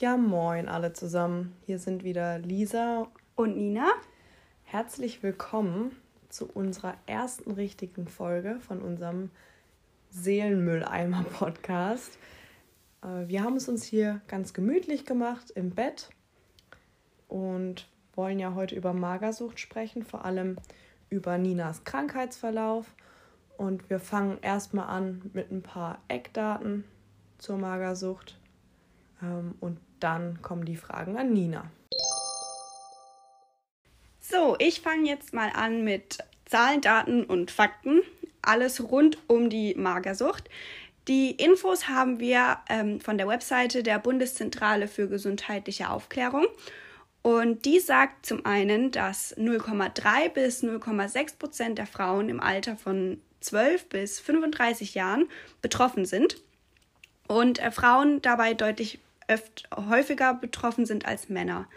Ja, moin alle zusammen. Hier sind wieder Lisa und Nina. Herzlich willkommen zu unserer ersten richtigen Folge von unserem Seelenmülleimer-Podcast. Äh, wir haben es uns hier ganz gemütlich gemacht im Bett und wollen ja heute über Magersucht sprechen, vor allem über Ninas Krankheitsverlauf. Und wir fangen erstmal an mit ein paar Eckdaten zur Magersucht. Ähm, und dann kommen die Fragen an Nina. So, ich fange jetzt mal an mit Zahlen, Daten und Fakten. Alles rund um die Magersucht. Die Infos haben wir ähm, von der Webseite der Bundeszentrale für gesundheitliche Aufklärung. Und die sagt zum einen, dass 0,3 bis 0,6 Prozent der Frauen im Alter von 12 bis 35 Jahren betroffen sind und äh, Frauen dabei deutlich öft häufiger betroffen sind als Männer.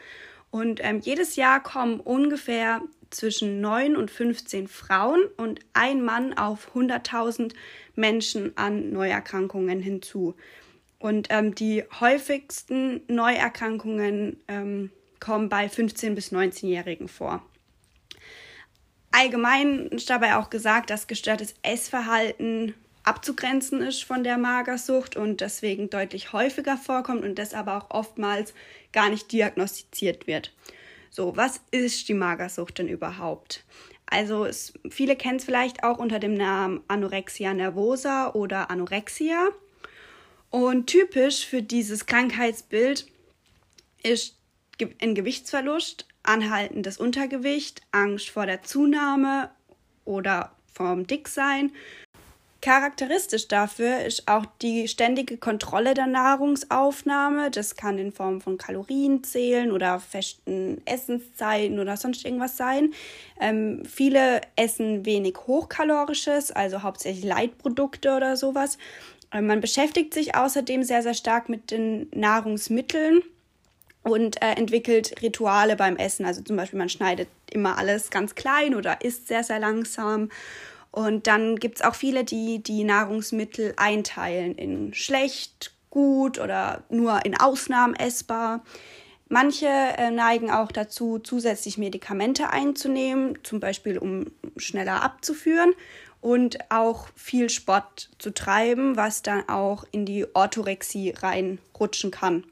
Und ähm, jedes Jahr kommen ungefähr zwischen 9 und 15 Frauen und ein Mann auf 100.000 Menschen an Neuerkrankungen hinzu. Und ähm, die häufigsten Neuerkrankungen ähm, kommen bei 15- bis 19-Jährigen vor. Allgemein ist dabei auch gesagt, dass gestörtes Essverhalten abzugrenzen ist von der Magersucht und deswegen deutlich häufiger vorkommt und das aber auch oftmals gar nicht diagnostiziert wird. So, was ist die Magersucht denn überhaupt? Also es, viele kennen es vielleicht auch unter dem Namen Anorexia nervosa oder Anorexia. Und typisch für dieses Krankheitsbild ist ein Gewichtsverlust, anhaltendes Untergewicht, Angst vor der Zunahme oder vom Dicksein Charakteristisch dafür ist auch die ständige Kontrolle der Nahrungsaufnahme. Das kann in Form von Kalorien zählen oder festen Essenszeiten oder sonst irgendwas sein. Ähm, viele essen wenig Hochkalorisches, also hauptsächlich Leitprodukte oder sowas. Ähm, man beschäftigt sich außerdem sehr, sehr stark mit den Nahrungsmitteln und äh, entwickelt Rituale beim Essen. Also zum Beispiel man schneidet immer alles ganz klein oder isst sehr, sehr langsam und dann gibt es auch viele, die die Nahrungsmittel einteilen in schlecht, gut oder nur in Ausnahmen essbar. Manche äh, neigen auch dazu, zusätzlich Medikamente einzunehmen, zum Beispiel um schneller abzuführen und auch viel Sport zu treiben, was dann auch in die Orthorexie reinrutschen kann.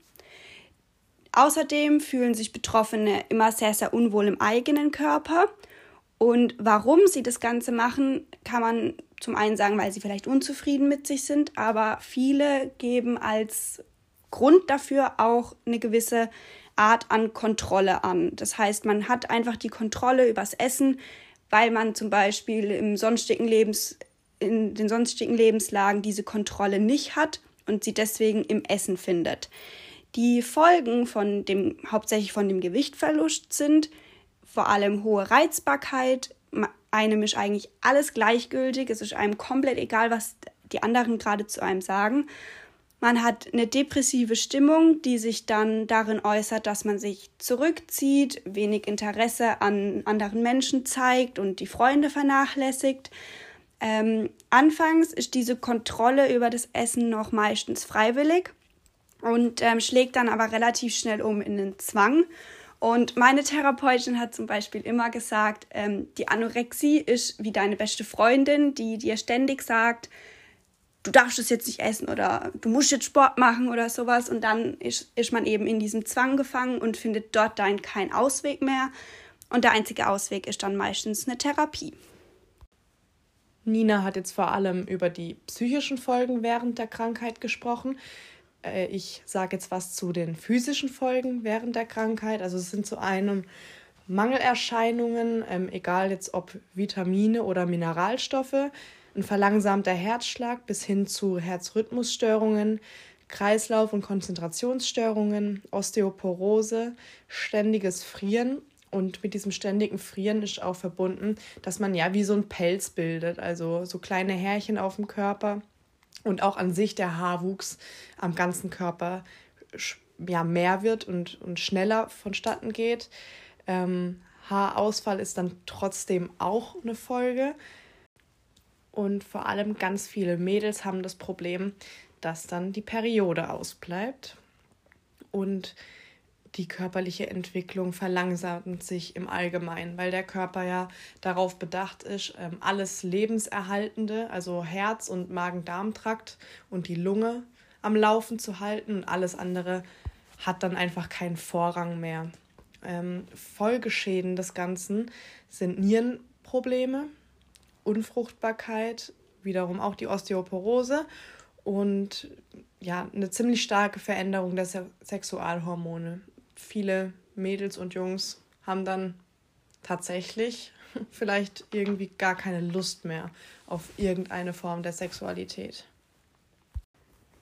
Außerdem fühlen sich Betroffene immer sehr, sehr unwohl im eigenen Körper und warum sie das Ganze machen, kann man zum einen sagen, weil sie vielleicht unzufrieden mit sich sind, aber viele geben als Grund dafür auch eine gewisse Art an Kontrolle an. Das heißt, man hat einfach die Kontrolle übers Essen, weil man zum Beispiel im sonstigen Lebens, in den sonstigen Lebenslagen diese Kontrolle nicht hat und sie deswegen im Essen findet. Die Folgen von dem, hauptsächlich von dem Gewichtverlust sind, vor allem hohe Reizbarkeit. Einem ist eigentlich alles gleichgültig. Es ist einem komplett egal, was die anderen gerade zu einem sagen. Man hat eine depressive Stimmung, die sich dann darin äußert, dass man sich zurückzieht, wenig Interesse an anderen Menschen zeigt und die Freunde vernachlässigt. Ähm, anfangs ist diese Kontrolle über das Essen noch meistens freiwillig und ähm, schlägt dann aber relativ schnell um in den Zwang. Und meine Therapeutin hat zum Beispiel immer gesagt, ähm, die Anorexie ist wie deine beste Freundin, die dir ständig sagt, du darfst es jetzt nicht essen oder du musst jetzt Sport machen oder sowas. Und dann ist, ist man eben in diesem Zwang gefangen und findet dort dann keinen Ausweg mehr. Und der einzige Ausweg ist dann meistens eine Therapie. Nina hat jetzt vor allem über die psychischen Folgen während der Krankheit gesprochen. Äh, ich sage jetzt was zu den physischen Folgen während der Krankheit. Also es sind zu einem Mangelerscheinungen, ähm, egal jetzt ob Vitamine oder Mineralstoffe, ein verlangsamter Herzschlag bis hin zu Herzrhythmusstörungen, Kreislauf- und Konzentrationsstörungen, Osteoporose, ständiges Frieren. Und mit diesem ständigen Frieren ist auch verbunden, dass man ja wie so ein Pelz bildet, also so kleine Härchen auf dem Körper und auch an sich der Haarwuchs am ganzen Körper ja, mehr wird und, und schneller vonstatten geht. Ähm, Haarausfall ist dann trotzdem auch eine Folge. Und vor allem ganz viele Mädels haben das Problem, dass dann die Periode ausbleibt. und die körperliche Entwicklung verlangsamt sich im Allgemeinen, weil der Körper ja darauf bedacht ist, ähm, alles Lebenserhaltende, also Herz und Magen-Darm-Trakt und die Lunge am Laufen zu halten und alles andere hat dann einfach keinen Vorrang mehr. Ähm, Folgeschäden des Ganzen sind Nierenprobleme, Unfruchtbarkeit, wiederum auch die Osteoporose und ja, eine ziemlich starke Veränderung der Sexualhormone viele Mädels und Jungs haben dann tatsächlich vielleicht irgendwie gar keine Lust mehr auf irgendeine Form der Sexualität.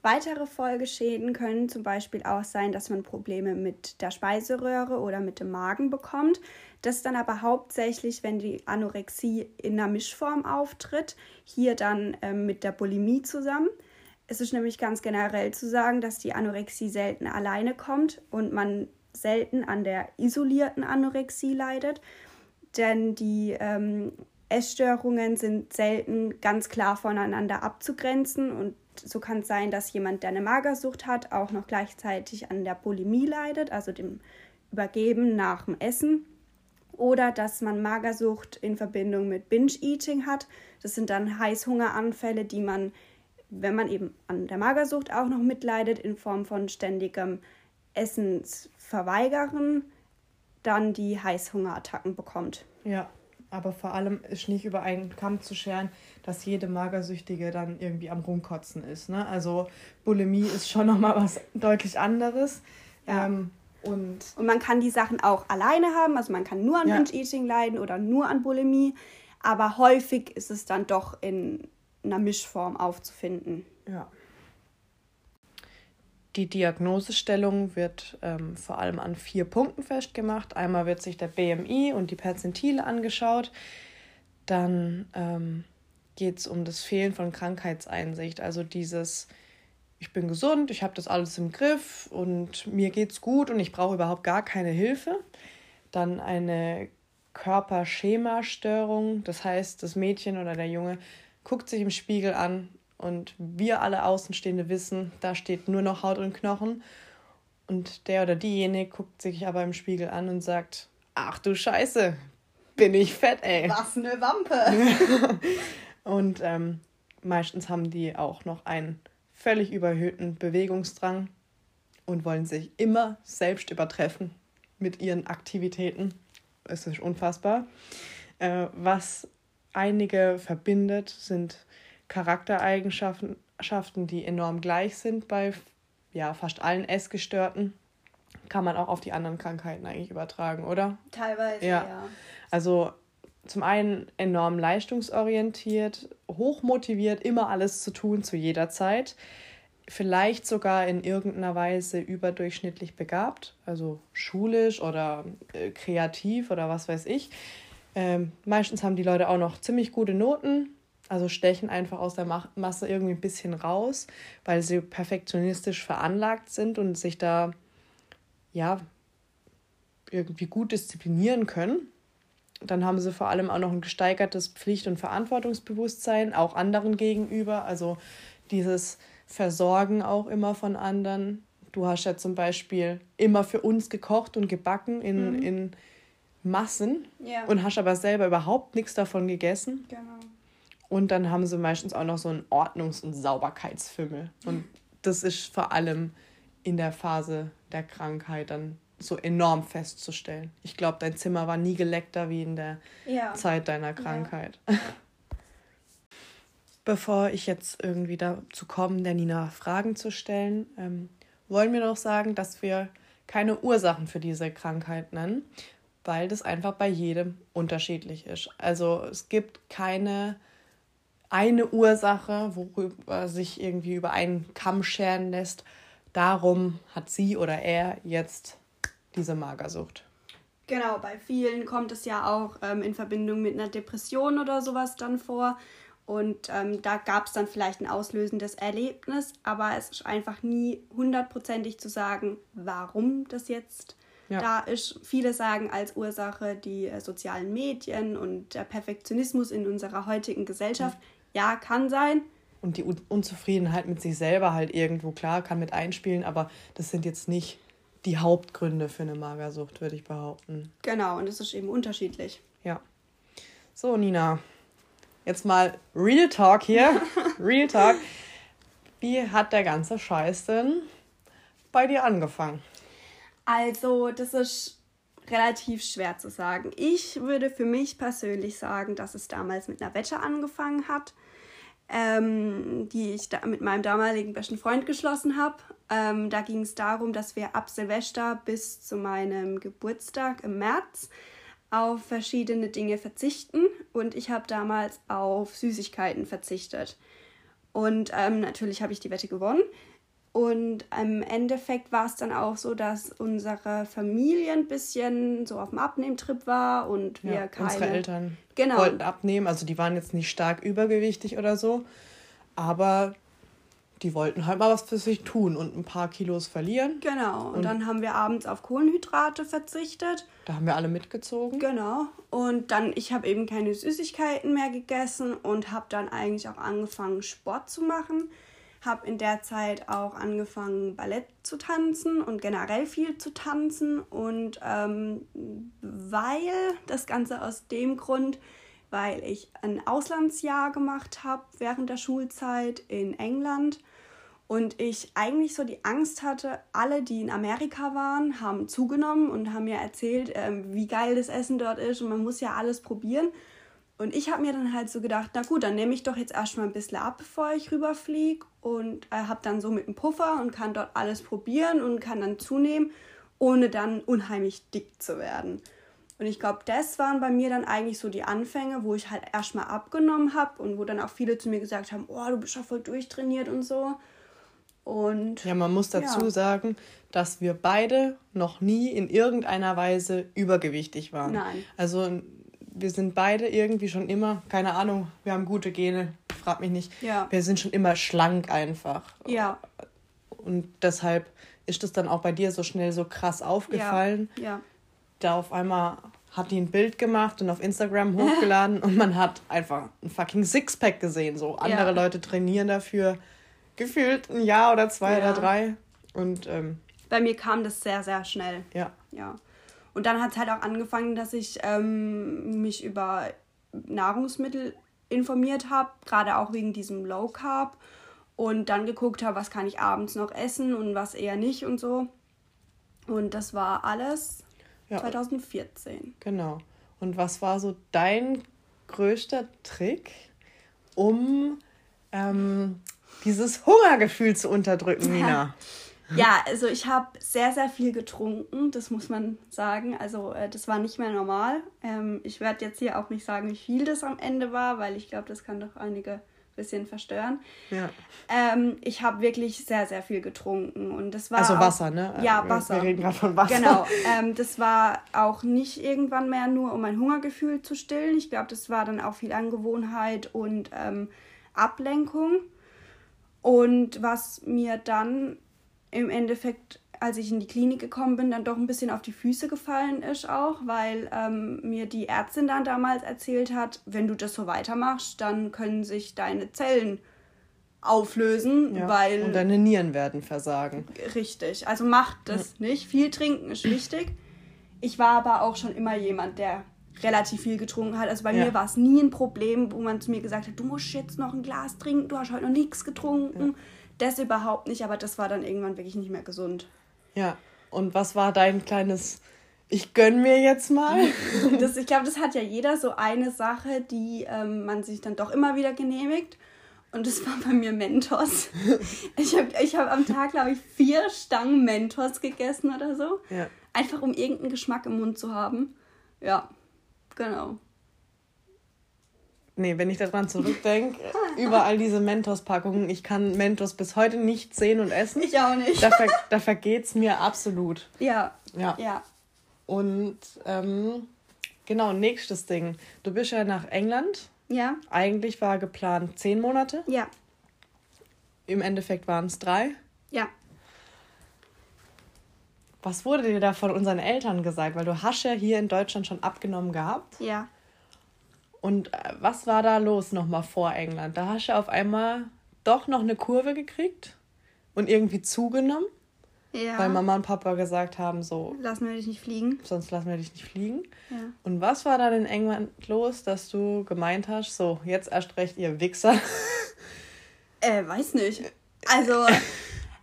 Weitere Folgeschäden können zum Beispiel auch sein, dass man Probleme mit der Speiseröhre oder mit dem Magen bekommt. Das dann aber hauptsächlich, wenn die Anorexie in einer Mischform auftritt, hier dann ähm, mit der Bulimie zusammen. Es ist nämlich ganz generell zu sagen, dass die Anorexie selten alleine kommt und man selten an der isolierten Anorexie leidet, denn die ähm, Essstörungen sind selten ganz klar voneinander abzugrenzen und so kann es sein, dass jemand, der eine Magersucht hat, auch noch gleichzeitig an der Bulimie leidet, also dem Übergeben nach dem Essen. Oder dass man Magersucht in Verbindung mit Binge-Eating hat. Das sind dann Heißhungeranfälle, die man, wenn man eben an der Magersucht auch noch mitleidet, in Form von ständigem Essens verweigern, dann die Heißhungerattacken bekommt. Ja, aber vor allem ist nicht über einen Kamm zu scheren, dass jede Magersüchtige dann irgendwie am Rumkotzen ist. Ne? Also Bulimie ist schon nochmal was deutlich anderes. Ja. Ähm, und, und man kann die Sachen auch alleine haben, also man kann nur an ja. Binge-Eating leiden oder nur an Bulimie, aber häufig ist es dann doch in einer Mischform aufzufinden. Ja. Die Diagnosestellung wird ähm, vor allem an vier Punkten festgemacht. Einmal wird sich der BMI und die Perzentile angeschaut. Dann ähm, geht es um das Fehlen von Krankheitseinsicht, also dieses ich bin gesund, ich habe das alles im Griff und mir geht's gut und ich brauche überhaupt gar keine Hilfe. Dann eine Körperschemastörung, das heißt, das Mädchen oder der Junge guckt sich im Spiegel an und wir alle Außenstehende wissen, da steht nur noch Haut und Knochen. Und der oder diejenige guckt sich aber im Spiegel an und sagt, ach du Scheiße, bin ich fett, ey. Was eine Wampe. und ähm, meistens haben die auch noch einen völlig überhöhten Bewegungsdrang und wollen sich immer selbst übertreffen mit ihren Aktivitäten. Es ist unfassbar. Äh, was einige verbindet, sind Charaktereigenschaften, die enorm gleich sind bei ja, fast allen Essgestörten. Kann man auch auf die anderen Krankheiten eigentlich übertragen, oder? Teilweise, ja. ja. Also zum einen enorm leistungsorientiert, hochmotiviert, immer alles zu tun zu jeder Zeit. Vielleicht sogar in irgendeiner Weise überdurchschnittlich begabt, also schulisch oder äh, kreativ oder was weiß ich. Ähm, meistens haben die Leute auch noch ziemlich gute Noten, also stechen einfach aus der Masse irgendwie ein bisschen raus, weil sie perfektionistisch veranlagt sind und sich da ja irgendwie gut disziplinieren können. Dann haben sie vor allem auch noch ein gesteigertes Pflicht- und Verantwortungsbewusstsein, auch anderen gegenüber. Also dieses Versorgen auch immer von anderen. Du hast ja zum Beispiel immer für uns gekocht und gebacken in, mhm. in Massen ja. und hast aber selber überhaupt nichts davon gegessen. Genau. Und dann haben sie meistens auch noch so einen Ordnungs- und Sauberkeitsfimmel. Und das ist vor allem in der Phase der Krankheit dann so enorm festzustellen. Ich glaube, dein Zimmer war nie geleckter wie in der ja. Zeit deiner Krankheit. Ja. Bevor ich jetzt irgendwie dazu komme, der Nina Fragen zu stellen, ähm, wollen wir noch sagen, dass wir keine Ursachen für diese Krankheit nennen, weil das einfach bei jedem unterschiedlich ist. Also es gibt keine eine Ursache, worüber sich irgendwie über einen Kamm scheren lässt. Darum hat sie oder er jetzt diese Magersucht. Genau, bei vielen kommt es ja auch ähm, in Verbindung mit einer Depression oder sowas dann vor. Und ähm, da gab es dann vielleicht ein auslösendes Erlebnis, aber es ist einfach nie hundertprozentig zu sagen, warum das jetzt ja. da ist. Viele sagen als Ursache die äh, sozialen Medien und der Perfektionismus in unserer heutigen Gesellschaft. Mhm ja, kann sein. Und die Unzufriedenheit mit sich selber halt irgendwo, klar, kann mit einspielen, aber das sind jetzt nicht die Hauptgründe für eine Magersucht, würde ich behaupten. Genau, und es ist eben unterschiedlich. Ja. So, Nina, jetzt mal Real Talk hier. Real Talk. Wie hat der ganze Scheiß denn bei dir angefangen? Also, das ist relativ schwer zu sagen. Ich würde für mich persönlich sagen, dass es damals mit einer Wette angefangen hat, ähm, die ich da mit meinem damaligen besten Freund geschlossen habe. Ähm, da ging es darum, dass wir ab Silvester bis zu meinem Geburtstag im März auf verschiedene Dinge verzichten und ich habe damals auf Süßigkeiten verzichtet. Und ähm, natürlich habe ich die Wette gewonnen. Und im Endeffekt war es dann auch so, dass unsere Familie ein bisschen so auf dem Abnehmtrip war und wir ja, keine. Unsere Eltern genau. wollten abnehmen, also die waren jetzt nicht stark übergewichtig oder so, aber die wollten halt mal was für sich tun und ein paar Kilos verlieren. Genau. Und, und, dann haben wir abends auf Kohlenhydrate verzichtet. Da haben wir alle mitgezogen. Genau. Und dann, ich habe eben keine Süßigkeiten mehr gegessen und habe dann eigentlich auch angefangen, Sport zu machen habe in der Zeit auch angefangen, Ballett zu tanzen und generell viel zu tanzen. Und ähm, weil das Ganze aus dem Grund, weil ich ein Auslandsjahr gemacht habe während der Schulzeit in England und ich eigentlich so die Angst hatte, alle, die in Amerika waren, haben zugenommen und haben mir erzählt, äh, wie geil das Essen dort ist und man muss ja alles probieren. Und ich habe mir dann halt so gedacht, na gut, dann nehme ich doch jetzt erstmal ein bisschen ab, bevor ich rüberfliege und äh, habe dann so mit einem Puffer und kann dort alles probieren und kann dann zunehmen, ohne dann unheimlich dick zu werden. Und ich glaube, das waren bei mir dann eigentlich so die Anfänge, wo ich halt erstmal abgenommen habe und wo dann auch viele zu mir gesagt haben, oh, du bist ja voll durchtrainiert und so. Und ja, man muss dazu ja. sagen, dass wir beide noch nie in irgendeiner Weise übergewichtig waren. Nein. Also wir sind beide irgendwie schon immer, keine Ahnung, wir haben gute Gene, frag mich nicht. Ja. Wir sind schon immer schlank einfach. Ja. Und deshalb ist das dann auch bei dir so schnell so krass aufgefallen. Ja. ja. Da auf einmal hat die ein Bild gemacht und auf Instagram hochgeladen und man hat einfach ein fucking Sixpack gesehen. So andere ja. Leute trainieren dafür gefühlt ein Jahr oder zwei ja. oder drei. Und ähm, bei mir kam das sehr, sehr schnell. Ja. Ja. Und dann hat es halt auch angefangen, dass ich ähm, mich über Nahrungsmittel informiert habe, gerade auch wegen diesem Low Carb. Und dann geguckt habe, was kann ich abends noch essen und was eher nicht und so. Und das war alles ja. 2014. Genau. Und was war so dein größter Trick, um ähm, dieses Hungergefühl zu unterdrücken, Nina? Ja, also ich habe sehr, sehr viel getrunken, das muss man sagen. Also äh, das war nicht mehr normal. Ähm, ich werde jetzt hier auch nicht sagen, wie viel das am Ende war, weil ich glaube, das kann doch einige ein bisschen verstören. Ja. Ähm, ich habe wirklich sehr, sehr viel getrunken und das war. Also auch, Wasser, ne? Ja, Wasser. Wir reden gerade von Wasser. Genau. Ähm, das war auch nicht irgendwann mehr nur, um mein Hungergefühl zu stillen. Ich glaube, das war dann auch viel Angewohnheit und ähm, Ablenkung. Und was mir dann im Endeffekt, als ich in die Klinik gekommen bin, dann doch ein bisschen auf die Füße gefallen ist auch, weil ähm, mir die Ärztin dann damals erzählt hat, wenn du das so weitermachst, dann können sich deine Zellen auflösen, ja, weil und deine Nieren werden versagen. Richtig, also macht das ja. nicht. Viel trinken ist wichtig. Ich war aber auch schon immer jemand, der relativ viel getrunken hat. Also bei ja. mir war es nie ein Problem, wo man zu mir gesagt hat, du musst jetzt noch ein Glas trinken, du hast heute noch nichts getrunken. Das überhaupt nicht, aber das war dann irgendwann wirklich nicht mehr gesund. Ja, und was war dein kleines ich gönn mir jetzt mal. Das, ich glaube, das hat ja jeder so eine Sache, die ähm, man sich dann doch immer wieder genehmigt. Und das war bei mir Mentos. Ich habe ich hab am Tag, glaube ich, vier Stangen Mentos gegessen oder so. Ja. Einfach um irgendeinen Geschmack im Mund zu haben. Ja, genau. Nee, wenn ich daran zurückdenke, überall diese Mentos-Packungen, ich kann Mentos bis heute nicht sehen und essen. Ich auch nicht. Da, ver da vergeht es mir absolut. Ja. Ja. ja. Und ähm, genau, nächstes Ding. Du bist ja nach England. Ja. Eigentlich war geplant zehn Monate. Ja. Im Endeffekt waren es drei. Ja. Was wurde dir da von unseren Eltern gesagt? Weil du hast ja hier in Deutschland schon abgenommen gehabt. Ja. Und äh, was war da los nochmal vor England? Da hast du auf einmal doch noch eine Kurve gekriegt und irgendwie zugenommen. Ja. Weil Mama und Papa gesagt haben, so. Lassen wir dich nicht fliegen. Sonst lassen wir dich nicht fliegen. Ja. Und was war da in England los, dass du gemeint hast, so, jetzt erst recht, ihr Wichser? Äh, weiß nicht. Also,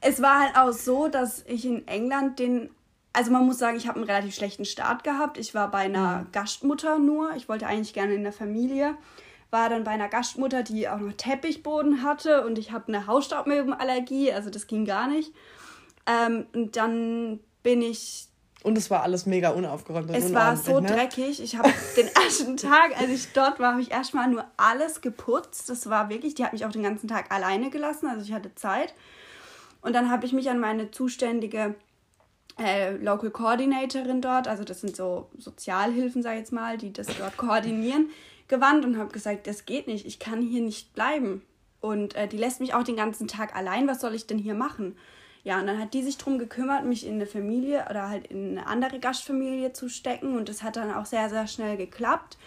es war halt auch so, dass ich in England den. Also, man muss sagen, ich habe einen relativ schlechten Start gehabt. Ich war bei einer mhm. Gastmutter nur. Ich wollte eigentlich gerne in der Familie war dann bei einer Gastmutter, die auch noch Teppichboden hatte und ich habe eine Hausstaubmilbenallergie, also das ging gar nicht. Ähm, und dann bin ich. Und es war alles mega unaufgeräumt. Und es war so ne? dreckig. Ich habe den ersten Tag, als ich dort war, habe ich erstmal nur alles geputzt. Das war wirklich, die hat mich auch den ganzen Tag alleine gelassen, also ich hatte Zeit. Und dann habe ich mich an meine zuständige äh, Local Coordinatorin dort, also das sind so Sozialhilfen, sag ich jetzt mal, die das dort koordinieren, gewandt und habe gesagt, das geht nicht, ich kann hier nicht bleiben. Und äh, die lässt mich auch den ganzen Tag allein, was soll ich denn hier machen? Ja, und dann hat die sich darum gekümmert, mich in eine Familie oder halt in eine andere Gastfamilie zu stecken und das hat dann auch sehr, sehr schnell geklappt.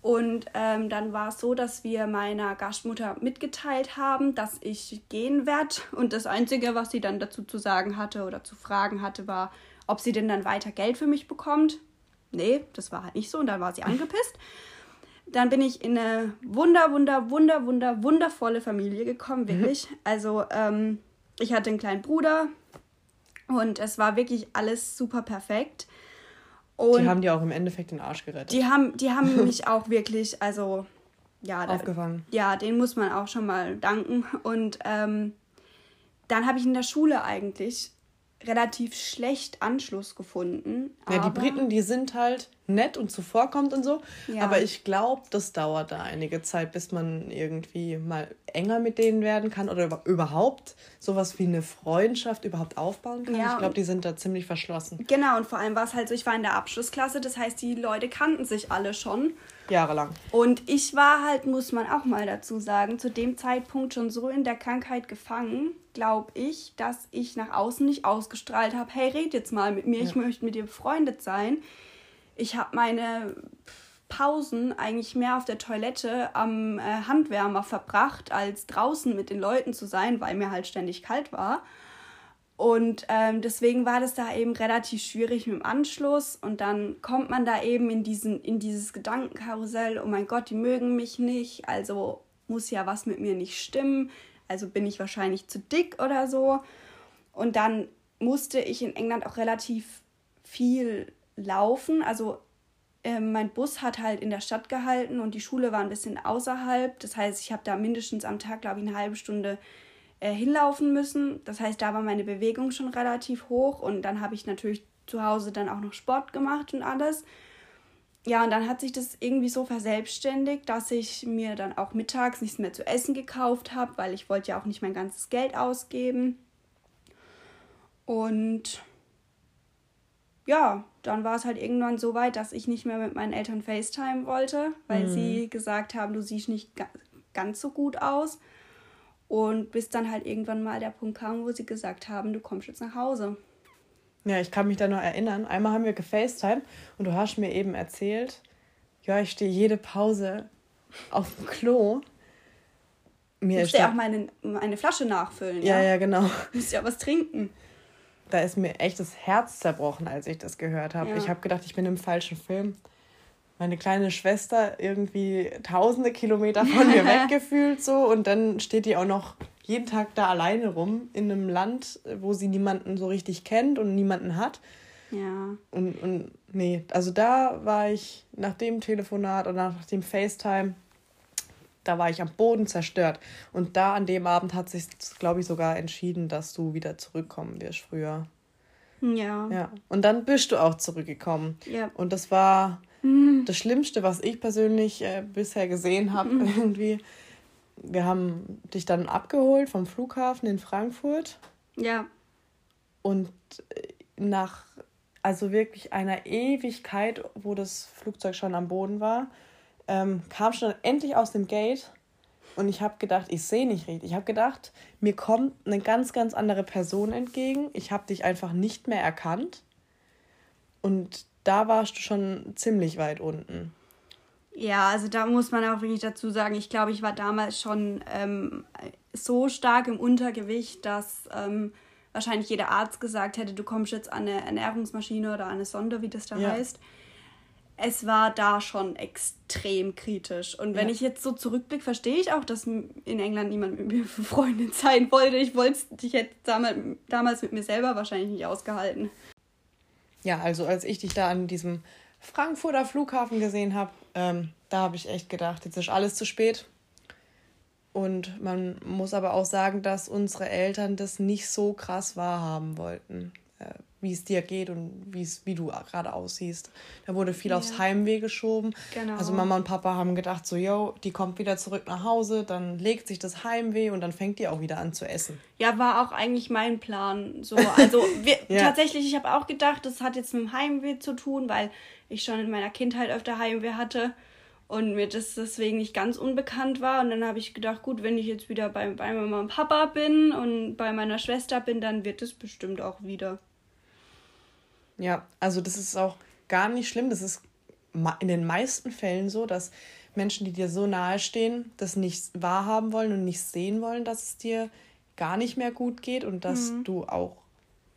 Und ähm, dann war es so, dass wir meiner Gastmutter mitgeteilt haben, dass ich gehen werde. Und das Einzige, was sie dann dazu zu sagen hatte oder zu fragen hatte, war, ob sie denn dann weiter Geld für mich bekommt. Nee, das war halt nicht so und dann war sie angepisst. Dann bin ich in eine wunder, wunder, wunder, wunder, wundervolle Familie gekommen, mhm. wirklich. Also ähm, ich hatte einen kleinen Bruder und es war wirklich alles super perfekt. Und die haben dir auch im Endeffekt den Arsch gerettet. Die haben, die haben mich auch wirklich, also ja, aufgefangen. ja, den muss man auch schon mal danken. Und ähm, dann habe ich in der Schule eigentlich relativ schlecht Anschluss gefunden. Ja, die Briten, die sind halt nett und zuvorkommt und so. Ja. Aber ich glaube, das dauert da einige Zeit, bis man irgendwie mal enger mit denen werden kann oder überhaupt sowas wie eine Freundschaft überhaupt aufbauen kann. Ja. Ich glaube, die sind da ziemlich verschlossen. Genau, und vor allem war es halt so, ich war in der Abschlussklasse, das heißt, die Leute kannten sich alle schon. Jahrelang. Und ich war halt, muss man auch mal dazu sagen, zu dem Zeitpunkt schon so in der Krankheit gefangen, glaube ich, dass ich nach außen nicht ausgestrahlt habe, hey, red jetzt mal mit mir, ja. ich möchte mit dir befreundet sein ich habe meine Pausen eigentlich mehr auf der Toilette am äh, Handwärmer verbracht, als draußen mit den Leuten zu sein, weil mir halt ständig kalt war. Und ähm, deswegen war das da eben relativ schwierig mit dem Anschluss. Und dann kommt man da eben in, diesen, in dieses Gedankenkarussell, oh mein Gott, die mögen mich nicht, also muss ja was mit mir nicht stimmen, also bin ich wahrscheinlich zu dick oder so. Und dann musste ich in England auch relativ viel laufen. Also äh, mein Bus hat halt in der Stadt gehalten und die Schule war ein bisschen außerhalb. Das heißt, ich habe da mindestens am Tag, glaube ich, eine halbe Stunde äh, hinlaufen müssen. Das heißt, da war meine Bewegung schon relativ hoch und dann habe ich natürlich zu Hause dann auch noch Sport gemacht und alles. Ja, und dann hat sich das irgendwie so verselbstständigt, dass ich mir dann auch mittags nichts mehr zu essen gekauft habe, weil ich wollte ja auch nicht mein ganzes Geld ausgeben. Und ja, dann war es halt irgendwann so weit, dass ich nicht mehr mit meinen Eltern FaceTime wollte, weil mhm. sie gesagt haben, du siehst nicht ga ganz so gut aus. Und bis dann halt irgendwann mal der Punkt kam, wo sie gesagt haben, du kommst jetzt nach Hause. Ja, ich kann mich da noch erinnern. Einmal haben wir gefacetime und du hast mir eben erzählt, ja, ich stehe jede Pause auf dem Klo. Mir ich auch meine, meine Flasche nachfüllen. Ja, ja, ja genau. Du musst ja was trinken da ist mir echt das Herz zerbrochen, als ich das gehört habe. Ja. Ich habe gedacht, ich bin im falschen Film. Meine kleine Schwester irgendwie tausende Kilometer von mir weggefühlt so und dann steht die auch noch jeden Tag da alleine rum in einem Land, wo sie niemanden so richtig kennt und niemanden hat. Ja. Und, und nee, also da war ich nach dem Telefonat oder nach dem FaceTime da war ich am Boden zerstört. Und da an dem Abend hat sich, glaube ich, sogar entschieden, dass du wieder zurückkommen wirst früher. Ja. Ja. Und dann bist du auch zurückgekommen. Ja. Und das war mhm. das Schlimmste, was ich persönlich äh, bisher gesehen habe, mhm. irgendwie. Wir haben dich dann abgeholt vom Flughafen in Frankfurt. Ja. Und äh, nach, also wirklich einer Ewigkeit, wo das Flugzeug schon am Boden war, ähm, kam schon endlich aus dem Gate und ich habe gedacht, ich sehe nicht richtig. Ich habe gedacht, mir kommt eine ganz, ganz andere Person entgegen. Ich habe dich einfach nicht mehr erkannt. Und da warst du schon ziemlich weit unten. Ja, also da muss man auch wirklich dazu sagen, ich glaube, ich war damals schon ähm, so stark im Untergewicht, dass ähm, wahrscheinlich jeder Arzt gesagt hätte, du kommst jetzt an eine Ernährungsmaschine oder an eine Sonde, wie das da ja. heißt. Es war da schon extrem kritisch. Und wenn ja. ich jetzt so zurückblicke, verstehe ich auch, dass in England niemand mit mir befreundet sein wollte. Ich wollte ich hätte damals mit mir selber wahrscheinlich nicht ausgehalten. Ja, also als ich dich da an diesem Frankfurter Flughafen gesehen habe, ähm, da habe ich echt gedacht, jetzt ist alles zu spät. Und man muss aber auch sagen, dass unsere Eltern das nicht so krass wahrhaben wollten, wie es dir geht und wie du gerade aussiehst. Da wurde viel ja. aufs Heimweh geschoben. Genau. Also Mama und Papa haben gedacht, so, yo, die kommt wieder zurück nach Hause, dann legt sich das Heimweh und dann fängt die auch wieder an zu essen. Ja, war auch eigentlich mein Plan. So, also wir, ja. tatsächlich, ich habe auch gedacht, das hat jetzt mit dem Heimweh zu tun, weil ich schon in meiner Kindheit öfter Heimweh hatte und mir das deswegen nicht ganz unbekannt war. Und dann habe ich gedacht, gut, wenn ich jetzt wieder bei, bei Mama und Papa bin und bei meiner Schwester bin, dann wird es bestimmt auch wieder. Ja, also das ist auch gar nicht schlimm. Das ist in den meisten Fällen so, dass Menschen, die dir so nahe stehen, das nicht wahrhaben wollen und nicht sehen wollen, dass es dir gar nicht mehr gut geht und dass mhm. du auch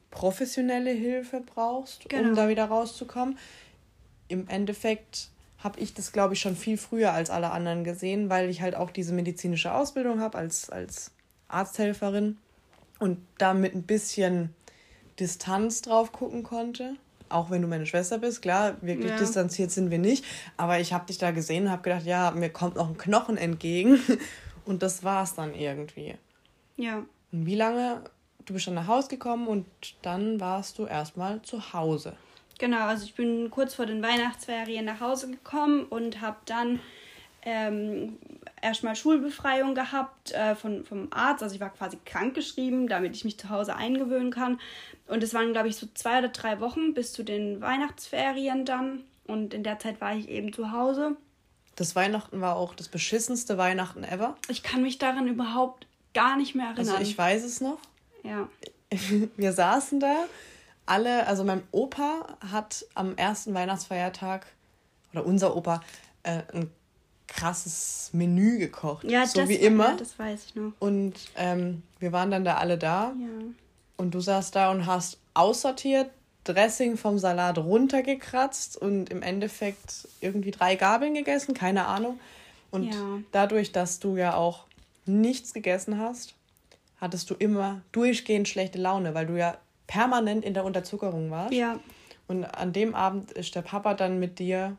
professionelle Hilfe brauchst, genau. um da wieder rauszukommen. Im Endeffekt habe ich das, glaube ich, schon viel früher als alle anderen gesehen, weil ich halt auch diese medizinische Ausbildung habe als, als Arzthelferin und da mit ein bisschen Distanz drauf gucken konnte. Auch wenn du meine Schwester bist, klar, wirklich ja. distanziert sind wir nicht. Aber ich habe dich da gesehen und habe gedacht, ja, mir kommt noch ein Knochen entgegen. Und das war es dann irgendwie. Ja. Und wie lange? Du bist dann nach Hause gekommen und dann warst du erstmal zu Hause. Genau, also ich bin kurz vor den Weihnachtsferien nach Hause gekommen und habe dann ähm, erstmal Schulbefreiung gehabt äh, von, vom Arzt. Also ich war quasi krankgeschrieben, damit ich mich zu Hause eingewöhnen kann. Und es waren, glaube ich, so zwei oder drei Wochen bis zu den Weihnachtsferien dann. Und in der Zeit war ich eben zu Hause. Das Weihnachten war auch das beschissenste Weihnachten ever. Ich kann mich daran überhaupt gar nicht mehr erinnern. Also ich weiß es noch. Ja. Wir saßen da alle, also mein Opa hat am ersten Weihnachtsfeiertag, oder unser Opa, äh, ein krasses Menü gekocht. Ja, so das, wie immer. Ja, das weiß ich noch. Und ähm, wir waren dann da alle da. Ja. Und du saßt da und hast aussortiert, Dressing vom Salat runtergekratzt und im Endeffekt irgendwie drei Gabeln gegessen, keine Ahnung. Und ja. dadurch, dass du ja auch nichts gegessen hast, hattest du immer durchgehend schlechte Laune, weil du ja permanent in der Unterzuckerung warst. Ja. Und an dem Abend ist der Papa dann mit dir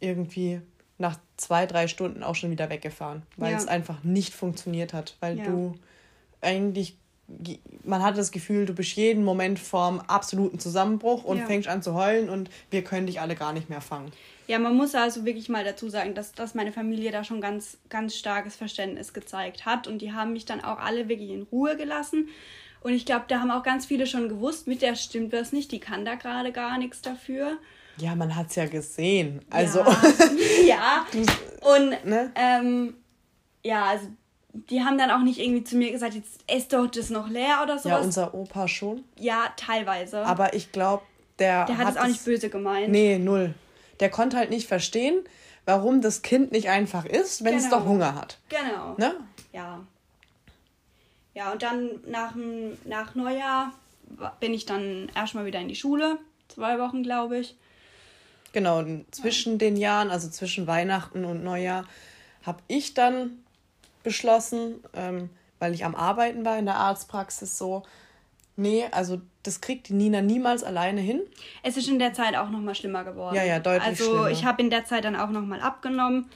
irgendwie nach zwei, drei Stunden auch schon wieder weggefahren, weil ja. es einfach nicht funktioniert hat, weil ja. du eigentlich, man hat das Gefühl, du bist jeden Moment vorm absoluten Zusammenbruch und ja. fängst an zu heulen und wir können dich alle gar nicht mehr fangen. Ja, man muss also wirklich mal dazu sagen, dass, dass meine Familie da schon ganz, ganz starkes Verständnis gezeigt hat und die haben mich dann auch alle wirklich in Ruhe gelassen. Und ich glaube, da haben auch ganz viele schon gewusst, mit der stimmt was nicht, die kann da gerade gar nichts dafür. Ja, man hat es ja gesehen. Also. Ja. ja. Und ne? ähm, ja, also die haben dann auch nicht irgendwie zu mir gesagt, jetzt ess doch das noch leer oder so. Ja, unser Opa schon. Ja, teilweise. Aber ich glaube, der. Der hat es auch nicht böse gemeint. Nee, null. Der konnte halt nicht verstehen, warum das Kind nicht einfach isst, wenn genau. es doch Hunger hat. Genau. Ne? Ja. Ja, und dann nach, nach Neujahr bin ich dann erstmal wieder in die Schule. Zwei Wochen, glaube ich. Genau, zwischen den Jahren, also zwischen Weihnachten und Neujahr, habe ich dann beschlossen, ähm, weil ich am Arbeiten war in der Arztpraxis so, nee, also das kriegt die Nina niemals alleine hin. Es ist in der Zeit auch nochmal schlimmer geworden. Ja, ja, deutlich Also schlimmer. ich habe in der Zeit dann auch nochmal abgenommen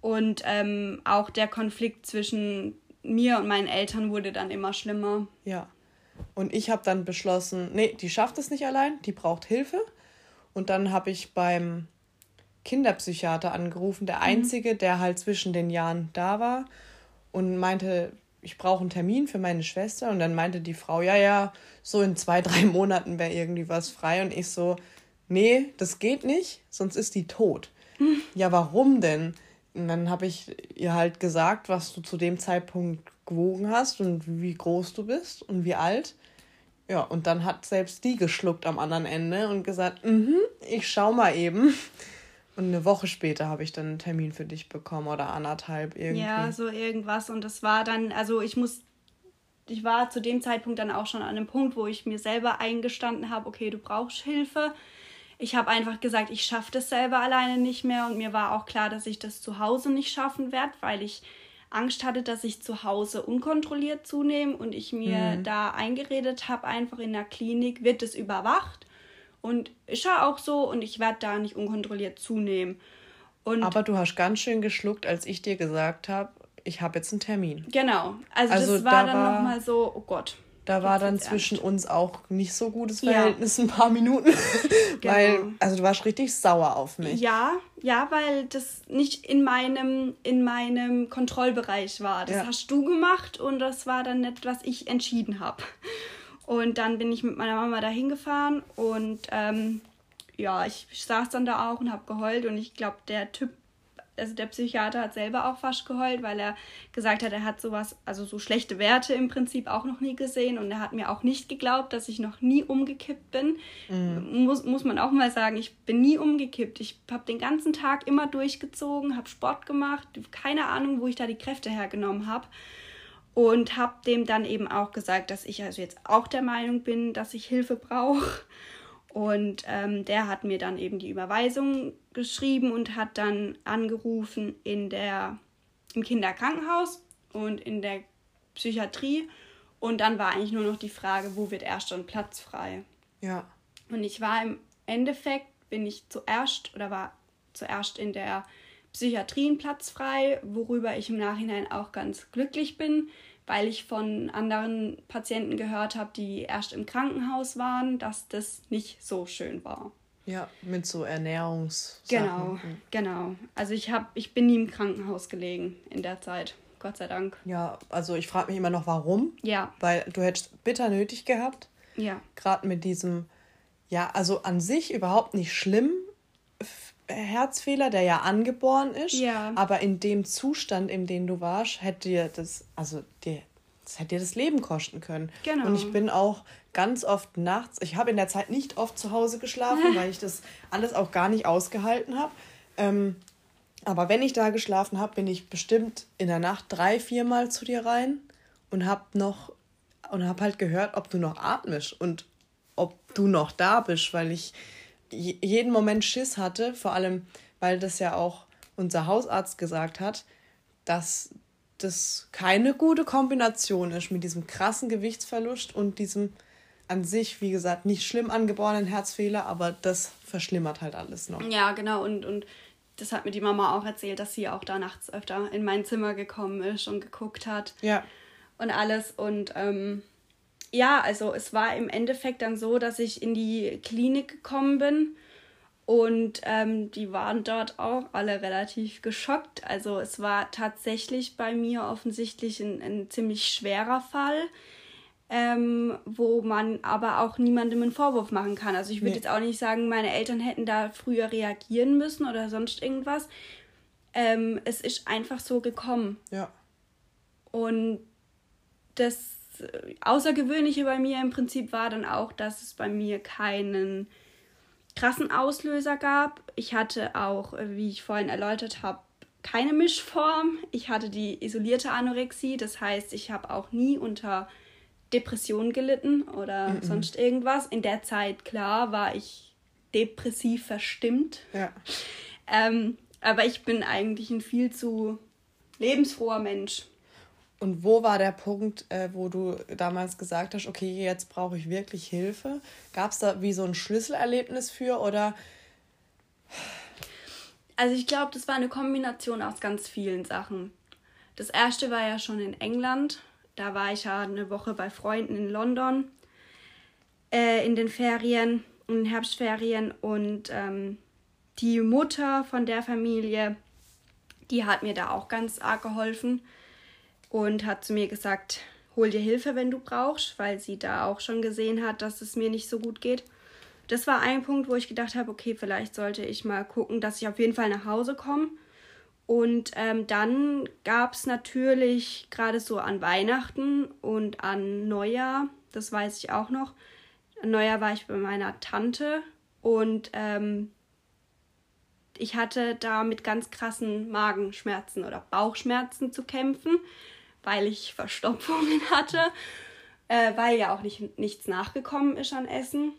und ähm, auch der Konflikt zwischen mir und meinen Eltern wurde dann immer schlimmer. Ja. Und ich habe dann beschlossen, nee, die schafft es nicht allein, die braucht Hilfe. Und dann habe ich beim Kinderpsychiater angerufen, der mhm. einzige, der halt zwischen den Jahren da war und meinte, ich brauche einen Termin für meine Schwester. Und dann meinte die Frau, ja, ja, so in zwei, drei Monaten wäre irgendwie was frei. Und ich so, nee, das geht nicht, sonst ist die tot. Mhm. Ja, warum denn? Und dann habe ich ihr halt gesagt, was du zu dem Zeitpunkt gewogen hast und wie groß du bist und wie alt. Ja, und dann hat selbst die geschluckt am anderen Ende und gesagt, mhm, ich schau mal eben. Und eine Woche später habe ich dann einen Termin für dich bekommen oder anderthalb irgendwie. Ja, so irgendwas. Und das war dann, also ich muss ich war zu dem Zeitpunkt dann auch schon an einem Punkt, wo ich mir selber eingestanden habe, okay, du brauchst Hilfe. Ich habe einfach gesagt, ich schaffe das selber alleine nicht mehr und mir war auch klar, dass ich das zu Hause nicht schaffen werde, weil ich Angst hatte, dass ich zu Hause unkontrolliert zunehme und ich mir mhm. da eingeredet habe, einfach in der Klinik wird es überwacht und ist ja auch so und ich werde da nicht unkontrolliert zunehmen. Und Aber du hast ganz schön geschluckt, als ich dir gesagt habe, ich habe jetzt einen Termin. Genau. Also, also das war da dann nochmal so, oh Gott. Da war dann zwischen ernst. uns auch nicht so gutes Verhältnis ja. ein paar Minuten. genau. Weil, also du warst richtig sauer auf mich. Ja, ja, weil das nicht in meinem, in meinem Kontrollbereich war. Das ja. hast du gemacht und das war dann nicht, was ich entschieden habe. Und dann bin ich mit meiner Mama dahin gefahren und ähm, ja, ich saß dann da auch und habe geheult und ich glaube, der Typ also der Psychiater hat selber auch fast geheult, weil er gesagt hat, er hat sowas, also so schlechte Werte im Prinzip auch noch nie gesehen und er hat mir auch nicht geglaubt, dass ich noch nie umgekippt bin. Mhm. Muss, muss man auch mal sagen, ich bin nie umgekippt. Ich habe den ganzen Tag immer durchgezogen, habe Sport gemacht, keine Ahnung, wo ich da die Kräfte hergenommen habe. Und habe dem dann eben auch gesagt, dass ich also jetzt auch der Meinung bin, dass ich Hilfe brauche und ähm, der hat mir dann eben die Überweisung geschrieben und hat dann angerufen in der, im Kinderkrankenhaus und in der Psychiatrie. Und dann war eigentlich nur noch die Frage, wo wird erst schon Platz frei? Ja. Und ich war im Endeffekt, bin ich zuerst oder war zuerst in der Psychiatrie Platz frei, worüber ich im Nachhinein auch ganz glücklich bin, weil ich von anderen Patienten gehört habe, die erst im Krankenhaus waren, dass das nicht so schön war. Ja, mit so Ernährungs. Genau, genau. Also ich habe, ich bin nie im Krankenhaus gelegen in der Zeit. Gott sei Dank. Ja, also ich frage mich immer noch, warum. Ja. Weil du hättest bitter nötig gehabt. Ja. Gerade mit diesem, ja, also an sich überhaupt nicht schlimm, Herzfehler, der ja angeboren ist. Ja. Aber in dem Zustand, in dem du warst, hätte dir das, also dir, das hätte dir das Leben kosten können. Genau. Und ich bin auch ganz oft nachts, ich habe in der Zeit nicht oft zu Hause geschlafen, weil ich das alles auch gar nicht ausgehalten habe. Ähm, aber wenn ich da geschlafen habe, bin ich bestimmt in der Nacht drei, viermal zu dir rein und habe noch und habe halt gehört, ob du noch atmest und ob du noch da bist, weil ich jeden Moment Schiss hatte, vor allem, weil das ja auch unser Hausarzt gesagt hat, dass das keine gute Kombination ist mit diesem krassen Gewichtsverlust und diesem an sich, wie gesagt, nicht schlimm angeborenen Herzfehler, aber das verschlimmert halt alles noch. Ja, genau. Und, und das hat mir die Mama auch erzählt, dass sie auch da nachts öfter in mein Zimmer gekommen ist und geguckt hat. Ja. Und alles. Und ähm, ja, also es war im Endeffekt dann so, dass ich in die Klinik gekommen bin und ähm, die waren dort auch alle relativ geschockt. Also es war tatsächlich bei mir offensichtlich ein, ein ziemlich schwerer Fall, ähm, wo man aber auch niemandem einen Vorwurf machen kann. Also ich würde nee. jetzt auch nicht sagen, meine Eltern hätten da früher reagieren müssen oder sonst irgendwas. Ähm, es ist einfach so gekommen. Ja. Und das Außergewöhnliche bei mir im Prinzip war dann auch, dass es bei mir keinen krassen Auslöser gab. Ich hatte auch, wie ich vorhin erläutert habe, keine Mischform. Ich hatte die isolierte Anorexie, das heißt, ich habe auch nie unter Depression gelitten oder mm -mm. sonst irgendwas. In der Zeit, klar, war ich depressiv verstimmt. Ja. Ähm, aber ich bin eigentlich ein viel zu lebensfroher Mensch. Und wo war der Punkt, äh, wo du damals gesagt hast, okay, jetzt brauche ich wirklich Hilfe? Gab es da wie so ein Schlüsselerlebnis für oder? Also ich glaube, das war eine Kombination aus ganz vielen Sachen. Das erste war ja schon in England. Da war ich ja eine Woche bei Freunden in London äh, in den Ferien, in den Herbstferien. Und ähm, die Mutter von der Familie, die hat mir da auch ganz arg geholfen und hat zu mir gesagt, hol dir Hilfe, wenn du brauchst, weil sie da auch schon gesehen hat, dass es mir nicht so gut geht. Das war ein Punkt, wo ich gedacht habe, okay, vielleicht sollte ich mal gucken, dass ich auf jeden Fall nach Hause komme. Und ähm, dann gab es natürlich gerade so an Weihnachten und an Neujahr, das weiß ich auch noch. Neujahr war ich bei meiner Tante und ähm, ich hatte da mit ganz krassen Magenschmerzen oder Bauchschmerzen zu kämpfen weil ich Verstopfungen hatte, äh, weil ja auch nicht, nichts nachgekommen ist an Essen.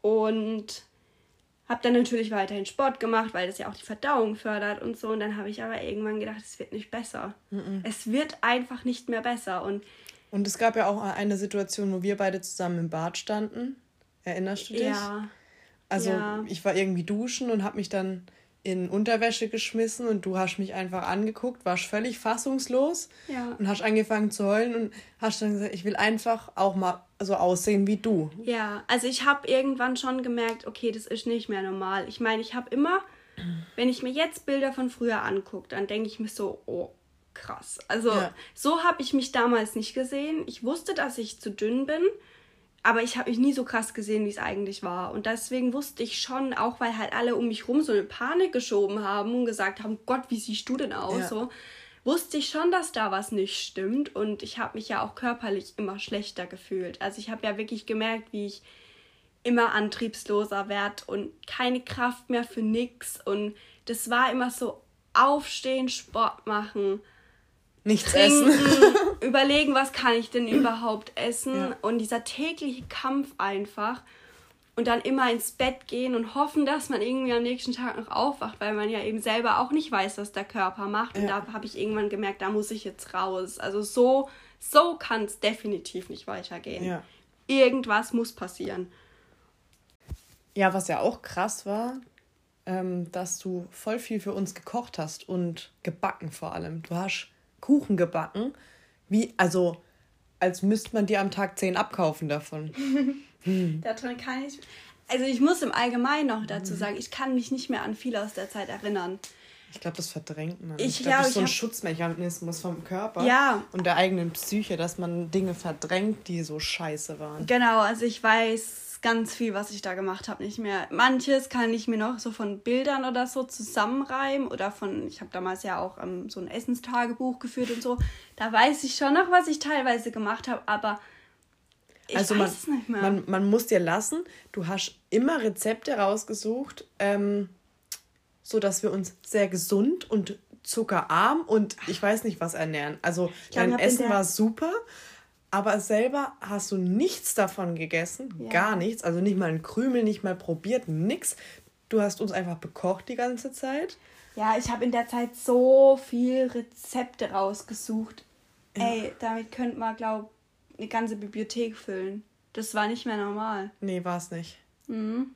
Und habe dann natürlich weiterhin Sport gemacht, weil das ja auch die Verdauung fördert und so. Und dann habe ich aber irgendwann gedacht, es wird nicht besser. Mhm. Es wird einfach nicht mehr besser. Und, und es gab ja auch eine Situation, wo wir beide zusammen im Bad standen. Erinnerst du dich? Ja. Also ja. ich war irgendwie duschen und habe mich dann in Unterwäsche geschmissen und du hast mich einfach angeguckt, warst völlig fassungslos ja. und hast angefangen zu heulen und hast dann gesagt, ich will einfach auch mal so aussehen wie du. Ja, also ich habe irgendwann schon gemerkt, okay, das ist nicht mehr normal. Ich meine, ich habe immer, wenn ich mir jetzt Bilder von früher angucke, dann denke ich mir so, oh, krass. Also ja. so habe ich mich damals nicht gesehen. Ich wusste, dass ich zu dünn bin aber ich habe mich nie so krass gesehen, wie es eigentlich war. Und deswegen wusste ich schon, auch weil halt alle um mich rum so eine Panik geschoben haben und gesagt haben, Gott, wie siehst du denn aus? Ja. So, wusste ich schon, dass da was nicht stimmt. Und ich habe mich ja auch körperlich immer schlechter gefühlt. Also ich habe ja wirklich gemerkt, wie ich immer antriebsloser werde und keine Kraft mehr für nix. Und das war immer so aufstehen, Sport machen nichts trinken, essen. überlegen, was kann ich denn überhaupt essen. Ja. Und dieser tägliche Kampf einfach. Und dann immer ins Bett gehen und hoffen, dass man irgendwie am nächsten Tag noch aufwacht, weil man ja eben selber auch nicht weiß, was der Körper macht. Und ja. da habe ich irgendwann gemerkt, da muss ich jetzt raus. Also so, so kann es definitiv nicht weitergehen. Ja. Irgendwas muss passieren. Ja, was ja auch krass war, ähm, dass du voll viel für uns gekocht hast und gebacken vor allem. Du hast Kuchen gebacken. Wie, also, als müsste man dir am Tag zehn abkaufen davon. hm. Daran kann ich. Also ich muss im Allgemeinen noch dazu sagen, ich kann mich nicht mehr an viel aus der Zeit erinnern. Ich glaube, das verdrängt man. Ich, ich glaube, das ist so ein Schutzmechanismus vom Körper ja. und der eigenen Psyche, dass man Dinge verdrängt, die so scheiße waren. Genau, also ich weiß ganz viel, was ich da gemacht habe, nicht mehr. Manches kann ich mir noch so von Bildern oder so zusammenreimen oder von, ich habe damals ja auch ähm, so ein Essenstagebuch geführt und so. Da weiß ich schon noch, was ich teilweise gemacht habe, aber ich also weiß man, es nicht mehr. Man, man muss dir lassen, du hast immer Rezepte rausgesucht, ähm, so dass wir uns sehr gesund und zuckerarm und ich weiß nicht was ernähren. Also dein Essen war super aber selber hast du nichts davon gegessen, ja. gar nichts, also nicht mal ein Krümel, nicht mal probiert, nix. Du hast uns einfach bekocht die ganze Zeit. Ja, ich habe in der Zeit so viel Rezepte rausgesucht. Ja. Ey, damit könnte man, glaube ich, eine ganze Bibliothek füllen. Das war nicht mehr normal. Nee, war es nicht. Mhm.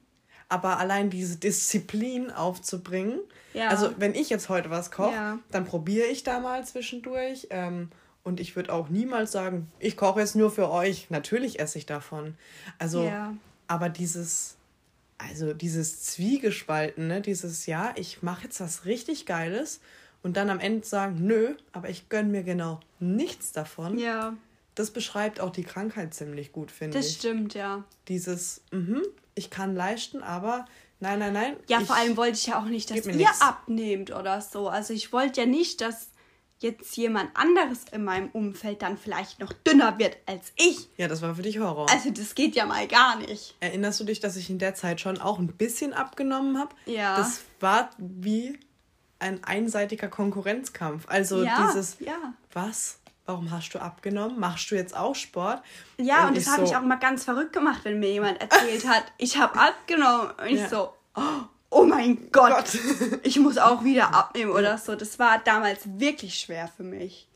Aber allein diese Disziplin aufzubringen. Ja. Also, wenn ich jetzt heute was koche, ja. dann probiere ich da mal zwischendurch. Ähm, und ich würde auch niemals sagen, ich koche jetzt nur für euch. Natürlich esse ich davon. Also, ja. aber dieses, also dieses Zwiegespalten, ne? dieses, ja, ich mache jetzt was richtig Geiles und dann am Ende sagen, nö, aber ich gönne mir genau nichts davon. Ja. Das beschreibt auch die Krankheit ziemlich gut, finde ich. Das stimmt, ja. Dieses, mh, ich kann leisten, aber nein, nein, nein. Ja, vor allem wollte ich ja auch nicht, dass ihr nix. abnehmt oder so. Also ich wollte ja nicht, dass jetzt jemand anderes in meinem Umfeld dann vielleicht noch dünner wird als ich. Ja, das war für dich Horror. Also das geht ja mal gar nicht. Erinnerst du dich, dass ich in der Zeit schon auch ein bisschen abgenommen habe? Ja. Das war wie ein einseitiger Konkurrenzkampf. Also ja, dieses, ja. was? Warum hast du abgenommen? Machst du jetzt auch Sport? Ja, und, und das habe so, ich auch mal ganz verrückt gemacht, wenn mir jemand erzählt hat, ich habe abgenommen. Und ich ja. so, oh, oh mein Gott, Gott. ich muss auch wieder abnehmen oder so. Das war damals wirklich schwer für mich.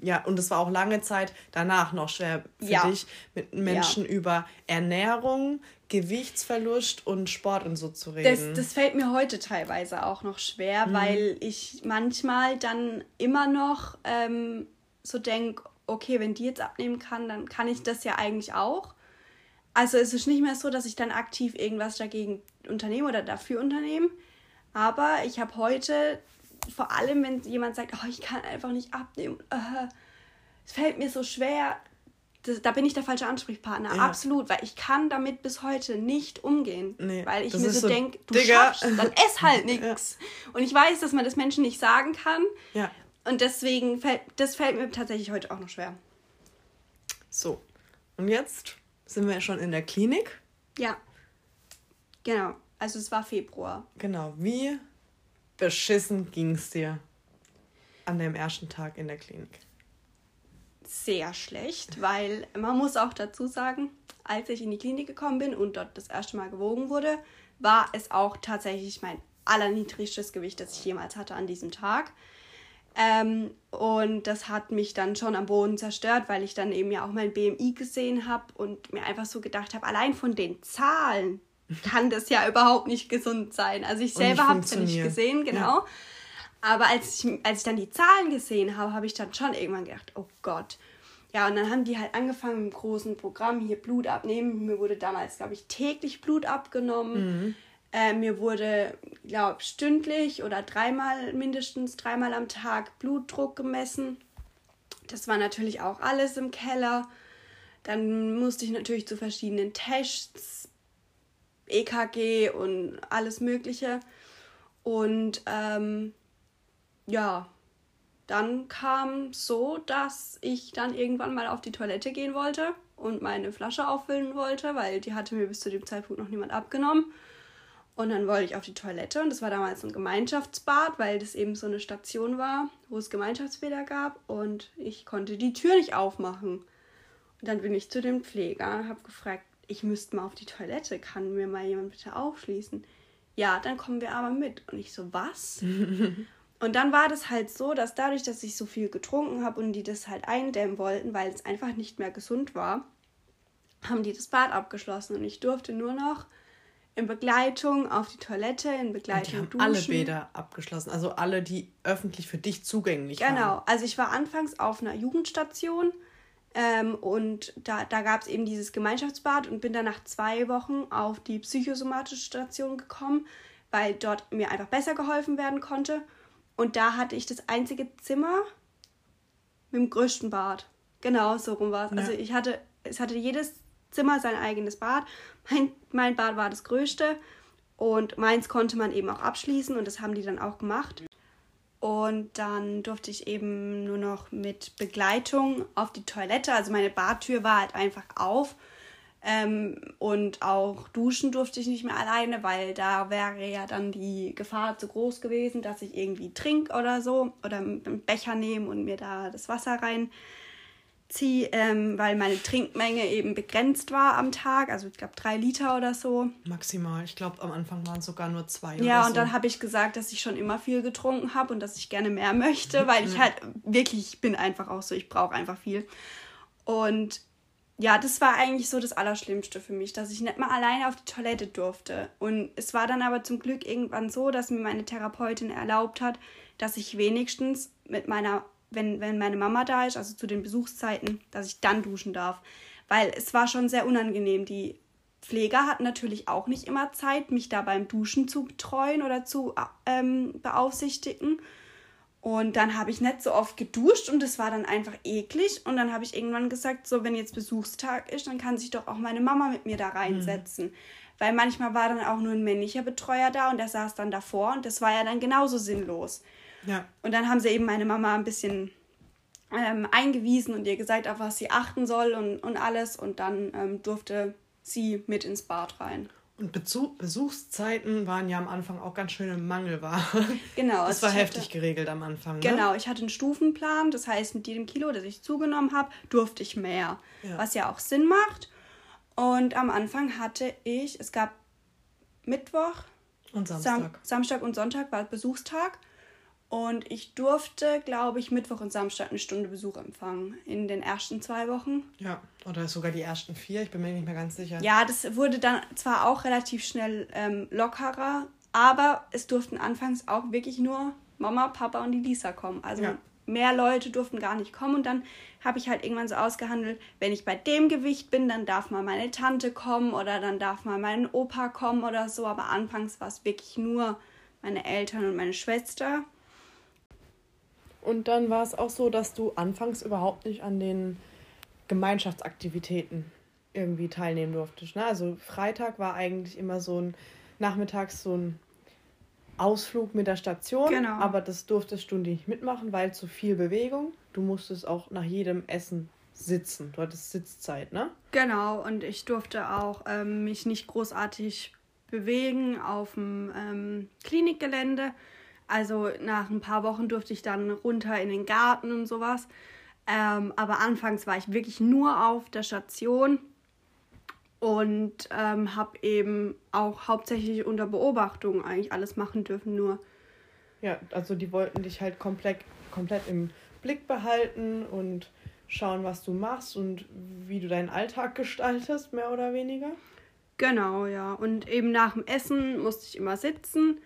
Ja, und es war auch lange Zeit danach noch schwer für ja. dich, mit Menschen ja. über Ernährung, Gewichtsverlust und Sport und so zu reden. Das, das fällt mir heute teilweise auch noch schwer, mhm. weil ich manchmal dann immer noch ähm, so denke, okay, wenn die jetzt abnehmen kann, dann kann ich das ja eigentlich auch. Also es ist nicht mehr so, dass ich dann aktiv irgendwas dagegen unternehme oder dafür unternehme. Aber ich habe heute, vor allem wenn jemand sagt, oh, ich kann einfach nicht abnehmen, äh, es fällt mir so schwer, das, da bin ich der falsche Ansprechpartner. Ja. Absolut, weil ich kann damit bis heute nicht umgehen. Nee, weil ich mir so, so denke, du Digga. schaffst, dann ess halt nichts. Ja. Und ich weiß, dass man das Menschen nicht sagen kann. Ja. Und deswegen fällt, das fällt mir tatsächlich heute auch noch schwer. So, und jetzt sind wir schon in der Klinik. Ja. Genau. Also es war Februar. Genau. Wie beschissen ging es dir an dem ersten Tag in der Klinik? sehr schlecht, weil man muss auch dazu sagen, als ich in die Klinik gekommen bin und dort das erste Mal gewogen wurde, war es auch tatsächlich mein allerniedrigstes Gewicht, das ich jemals hatte an diesem Tag. Ähm, und das hat mich dann schon am Boden zerstört, weil ich dann eben ja auch mein BMI gesehen habe und mir einfach so gedacht habe, allein von den Zahlen kann das ja überhaupt nicht gesund sein. Also ich selber habe es ja nicht gesehen, genau. Ja. Aber als ich, als ich dann die Zahlen gesehen habe, habe ich dann schon irgendwann gedacht, oh Gott. Ja, und dann haben die halt angefangen mit einem großen Programm, hier Blut abnehmen. Mir wurde damals, glaube ich, täglich Blut abgenommen. Mhm. Äh, mir wurde, glaube ich, stündlich oder dreimal, mindestens dreimal am Tag Blutdruck gemessen. Das war natürlich auch alles im Keller. Dann musste ich natürlich zu verschiedenen Tests, EKG und alles Mögliche. Und ähm, ja, dann kam so, dass ich dann irgendwann mal auf die Toilette gehen wollte und meine Flasche auffüllen wollte, weil die hatte mir bis zu dem Zeitpunkt noch niemand abgenommen. Und dann wollte ich auf die Toilette und das war damals ein Gemeinschaftsbad, weil das eben so eine Station war, wo es Gemeinschaftsbäder gab und ich konnte die Tür nicht aufmachen. Und dann bin ich zu dem Pfleger, habe gefragt, ich müsste mal auf die Toilette, kann mir mal jemand bitte aufschließen? Ja, dann kommen wir aber mit. Und ich so, was? und dann war das halt so, dass dadurch, dass ich so viel getrunken habe und die das halt eindämmen wollten, weil es einfach nicht mehr gesund war, haben die das Bad abgeschlossen und ich durfte nur noch in Begleitung auf die Toilette, in Begleitung die haben duschen. alle Bäder abgeschlossen, also alle, die öffentlich für dich zugänglich genau. waren. Genau, also ich war anfangs auf einer Jugendstation ähm, und da, da gab es eben dieses Gemeinschaftsbad und bin dann nach zwei Wochen auf die psychosomatische Station gekommen, weil dort mir einfach besser geholfen werden konnte. Und da hatte ich das einzige Zimmer mit dem größten Bad. Genau, so rum war es. Ja. Also ich hatte, es hatte jedes Zimmer sein eigenes Bad. Mein, mein Bad war das größte und meins konnte man eben auch abschließen und das haben die dann auch gemacht. Und dann durfte ich eben nur noch mit Begleitung auf die Toilette. Also meine Badtür war halt einfach auf. Ähm, und auch duschen durfte ich nicht mehr alleine, weil da wäre ja dann die Gefahr zu groß gewesen, dass ich irgendwie trinke oder so. Oder einen Becher nehme und mir da das Wasser rein ziehe, ähm, weil meine Trinkmenge eben begrenzt war am Tag, also ich glaube drei Liter oder so. Maximal. Ich glaube, am Anfang waren es sogar nur zwei. Ja, und so. dann habe ich gesagt, dass ich schon immer viel getrunken habe und dass ich gerne mehr möchte, weil ich halt wirklich, ich bin einfach auch so, ich brauche einfach viel. Und ja, das war eigentlich so das Allerschlimmste für mich, dass ich nicht mal alleine auf die Toilette durfte. Und es war dann aber zum Glück irgendwann so, dass mir meine Therapeutin erlaubt hat, dass ich wenigstens mit meiner wenn, wenn meine Mama da ist, also zu den Besuchszeiten, dass ich dann duschen darf. Weil es war schon sehr unangenehm. Die Pfleger hatten natürlich auch nicht immer Zeit, mich da beim Duschen zu betreuen oder zu ähm, beaufsichtigen. Und dann habe ich nicht so oft geduscht und es war dann einfach eklig. Und dann habe ich irgendwann gesagt, so wenn jetzt Besuchstag ist, dann kann sich doch auch meine Mama mit mir da reinsetzen. Mhm. Weil manchmal war dann auch nur ein männlicher Betreuer da und der saß dann davor und das war ja dann genauso sinnlos. Ja. Und dann haben sie eben meine Mama ein bisschen ähm, eingewiesen und ihr gesagt, auf was sie achten soll und, und alles. Und dann ähm, durfte sie mit ins Bad rein. Und Besuch, Besuchszeiten waren ja am Anfang auch ganz schön im Mangelware. Genau. Das war heftig hatte, geregelt am Anfang. Ne? Genau, ich hatte einen Stufenplan. Das heißt, mit jedem Kilo, das ich zugenommen habe, durfte ich mehr. Ja. Was ja auch Sinn macht. Und am Anfang hatte ich, es gab Mittwoch und Samstag. Sam Samstag und Sonntag war Besuchstag. Und ich durfte, glaube ich, Mittwoch und Samstag eine Stunde Besuch empfangen in den ersten zwei Wochen. Ja, oder sogar die ersten vier, ich bin mir nicht mehr ganz sicher. Ja, das wurde dann zwar auch relativ schnell ähm, lockerer, aber es durften anfangs auch wirklich nur Mama, Papa und die Lisa kommen. Also ja. mehr Leute durften gar nicht kommen. Und dann habe ich halt irgendwann so ausgehandelt, wenn ich bei dem Gewicht bin, dann darf mal meine Tante kommen oder dann darf mal mein Opa kommen oder so. Aber anfangs war es wirklich nur meine Eltern und meine Schwester. Und dann war es auch so, dass du anfangs überhaupt nicht an den Gemeinschaftsaktivitäten irgendwie teilnehmen durftest. Ne? Also Freitag war eigentlich immer so ein nachmittags so ein Ausflug mit der Station, genau. aber das durftest du nicht mitmachen, weil zu viel Bewegung. Du musstest auch nach jedem Essen sitzen. Du hattest Sitzzeit, ne? Genau, und ich durfte auch ähm, mich nicht großartig bewegen auf dem ähm, Klinikgelände. Also nach ein paar Wochen durfte ich dann runter in den Garten und sowas. Ähm, aber anfangs war ich wirklich nur auf der Station und ähm, habe eben auch hauptsächlich unter Beobachtung eigentlich alles machen dürfen nur. Ja, also die wollten dich halt komplett, komplett im Blick behalten und schauen, was du machst und wie du deinen Alltag gestaltest, mehr oder weniger. Genau, ja. Und eben nach dem Essen musste ich immer sitzen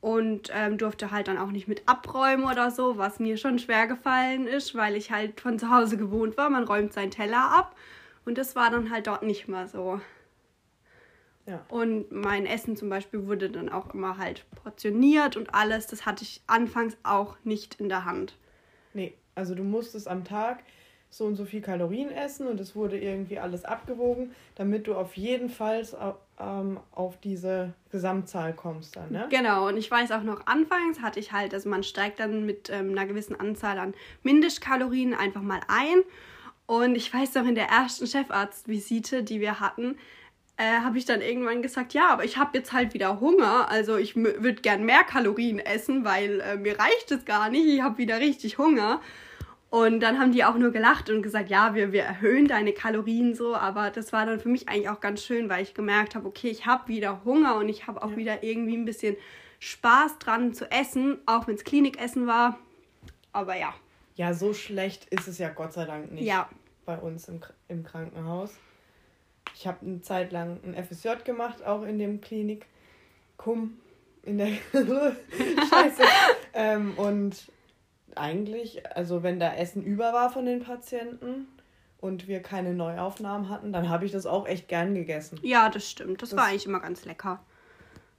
und ähm, durfte halt dann auch nicht mit abräumen oder so, was mir schon schwer gefallen ist, weil ich halt von zu Hause gewohnt war. Man räumt seinen Teller ab und das war dann halt dort nicht mehr so. Ja. Und mein Essen zum Beispiel wurde dann auch immer halt portioniert und alles. Das hatte ich anfangs auch nicht in der Hand. Nee, also du musstest am Tag so und so viel Kalorien essen und es wurde irgendwie alles abgewogen, damit du auf jeden Fall ähm, auf diese Gesamtzahl kommst dann, ne? Genau, und ich weiß auch noch, anfangs hatte ich halt, also man steigt dann mit ähm, einer gewissen Anzahl an Mindestkalorien einfach mal ein. Und ich weiß noch, in der ersten Chefarztvisite, die wir hatten, äh, habe ich dann irgendwann gesagt, ja, aber ich habe jetzt halt wieder Hunger. Also ich würde gern mehr Kalorien essen, weil äh, mir reicht es gar nicht. Ich habe wieder richtig Hunger. Und dann haben die auch nur gelacht und gesagt, ja, wir, wir erhöhen deine Kalorien so. Aber das war dann für mich eigentlich auch ganz schön, weil ich gemerkt habe, okay, ich habe wieder Hunger und ich habe auch ja. wieder irgendwie ein bisschen Spaß dran zu essen, auch wenn es Klinikessen war. Aber ja. Ja, so schlecht ist es ja Gott sei Dank nicht ja. bei uns im, im Krankenhaus. Ich habe eine Zeit lang ein FSJ gemacht, auch in dem Klinikum. In der Scheiße. ähm, und eigentlich, also wenn da Essen über war von den Patienten und wir keine Neuaufnahmen hatten, dann habe ich das auch echt gern gegessen. Ja, das stimmt. Das, das war eigentlich immer ganz lecker.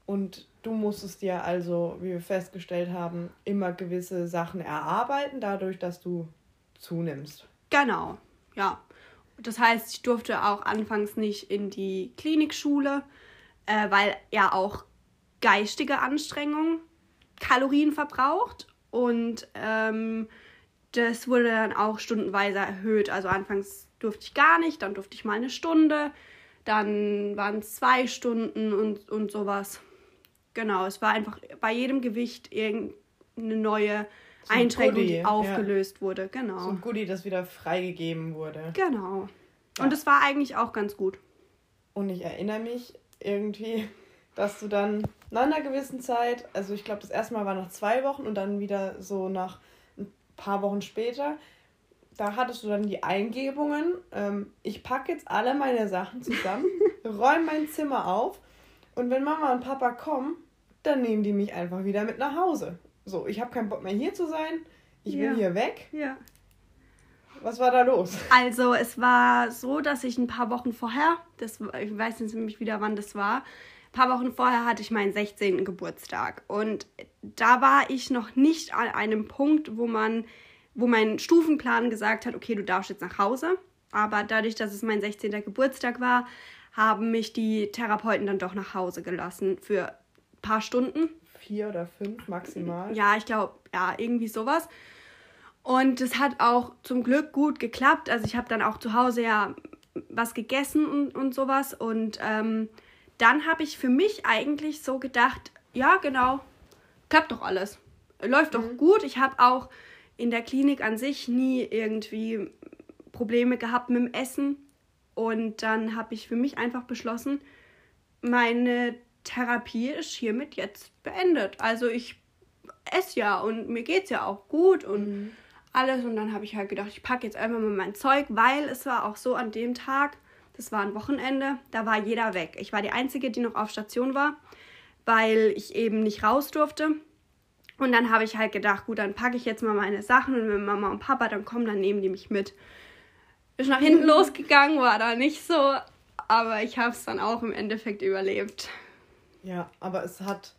Und du musstest dir also, wie wir festgestellt haben, immer gewisse Sachen erarbeiten, dadurch, dass du zunimmst. Genau, ja. Das heißt, ich durfte auch anfangs nicht in die Klinikschule, äh, weil ja auch geistige Anstrengung Kalorien verbraucht und ähm, das wurde dann auch stundenweise erhöht. Also anfangs durfte ich gar nicht, dann durfte ich mal eine Stunde, dann waren es zwei Stunden und, und sowas. Genau, es war einfach bei jedem Gewicht irgendeine neue so Einschränkung, Goodie, die aufgelöst ja. wurde. Genau. So ein Goodie, das wieder freigegeben wurde. Genau. Ja. Und es war eigentlich auch ganz gut. Und ich erinnere mich irgendwie, dass du dann nach einer gewissen Zeit, also ich glaube, das erste Mal war nach zwei Wochen und dann wieder so nach ein paar Wochen später, da hattest du dann die Eingebungen, ähm, ich packe jetzt alle meine Sachen zusammen, räume mein Zimmer auf und wenn Mama und Papa kommen, dann nehmen die mich einfach wieder mit nach Hause. So, ich habe keinen Bock mehr hier zu sein, ich ja. will hier weg. Ja. Was war da los? Also, es war so, dass ich ein paar Wochen vorher, das, ich weiß nicht nämlich wieder, wann das war, paar Wochen vorher hatte ich meinen 16. Geburtstag und da war ich noch nicht an einem Punkt, wo man, wo mein Stufenplan gesagt hat, okay, du darfst jetzt nach Hause. Aber dadurch, dass es mein 16. Geburtstag war, haben mich die Therapeuten dann doch nach Hause gelassen für ein paar Stunden. Vier oder fünf maximal. Ja, ich glaube, ja, irgendwie sowas. Und es hat auch zum Glück gut geklappt. Also ich habe dann auch zu Hause ja was gegessen und, und sowas. Und ähm, dann habe ich für mich eigentlich so gedacht, ja, genau, klappt doch alles. Läuft doch mhm. gut. Ich habe auch in der Klinik an sich nie irgendwie Probleme gehabt mit dem Essen. Und dann habe ich für mich einfach beschlossen, meine Therapie ist hiermit jetzt beendet. Also ich esse ja und mir geht es ja auch gut und mhm. alles. Und dann habe ich halt gedacht, ich packe jetzt einfach mal mein Zeug, weil es war auch so an dem Tag, das war ein Wochenende, da war jeder weg. Ich war die Einzige, die noch auf Station war, weil ich eben nicht raus durfte. Und dann habe ich halt gedacht, gut, dann packe ich jetzt mal meine Sachen und wenn Mama und Papa dann kommen, dann nehmen die mich mit. Ist nach hinten losgegangen, war da nicht so, aber ich habe es dann auch im Endeffekt überlebt. Ja, aber es hat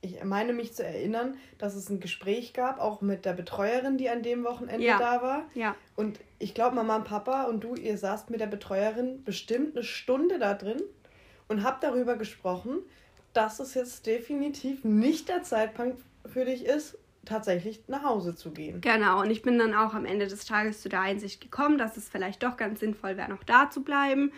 ich meine mich zu erinnern, dass es ein Gespräch gab, auch mit der Betreuerin, die an dem Wochenende ja. da war. Ja. Und ich glaube, Mama und Papa und du, ihr saßt mit der Betreuerin bestimmt eine Stunde da drin und habt darüber gesprochen, dass es jetzt definitiv nicht der Zeitpunkt für dich ist, tatsächlich nach Hause zu gehen. Genau, und ich bin dann auch am Ende des Tages zu der Einsicht gekommen, dass es vielleicht doch ganz sinnvoll wäre, noch da zu bleiben.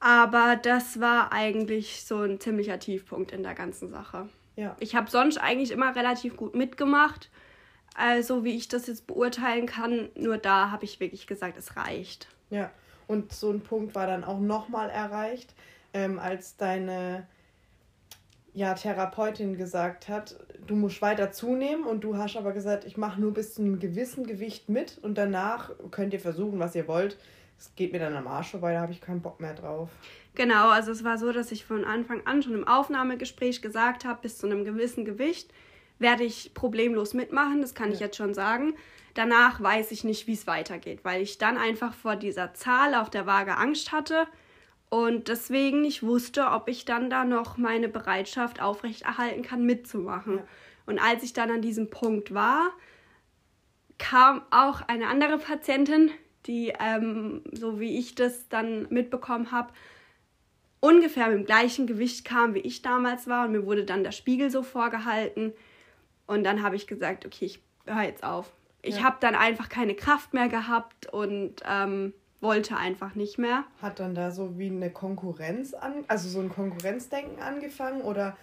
Aber das war eigentlich so ein ziemlicher Tiefpunkt in der ganzen Sache. Ja. Ich habe sonst eigentlich immer relativ gut mitgemacht. Also wie ich das jetzt beurteilen kann, nur da habe ich wirklich gesagt, es reicht. Ja, und so ein Punkt war dann auch nochmal erreicht, ähm, als deine ja, Therapeutin gesagt hat, du musst weiter zunehmen und du hast aber gesagt, ich mache nur bis zu einem gewissen Gewicht mit und danach könnt ihr versuchen, was ihr wollt. Es geht mir dann am Arsch vorbei, da habe ich keinen Bock mehr drauf. Genau, also es war so, dass ich von Anfang an schon im Aufnahmegespräch gesagt habe, bis zu einem gewissen Gewicht werde ich problemlos mitmachen, das kann ja. ich jetzt schon sagen. Danach weiß ich nicht, wie es weitergeht, weil ich dann einfach vor dieser Zahl auf der Waage Angst hatte und deswegen nicht wusste, ob ich dann da noch meine Bereitschaft aufrechterhalten kann, mitzumachen. Ja. Und als ich dann an diesem Punkt war, kam auch eine andere Patientin, die, ähm, so wie ich das dann mitbekommen habe, ungefähr mit dem gleichen Gewicht kam, wie ich damals war. Und mir wurde dann der Spiegel so vorgehalten. Und dann habe ich gesagt, okay, ich höre jetzt auf. Ich ja. habe dann einfach keine Kraft mehr gehabt und ähm, wollte einfach nicht mehr. Hat dann da so wie eine Konkurrenz an, also so ein Konkurrenzdenken angefangen oder,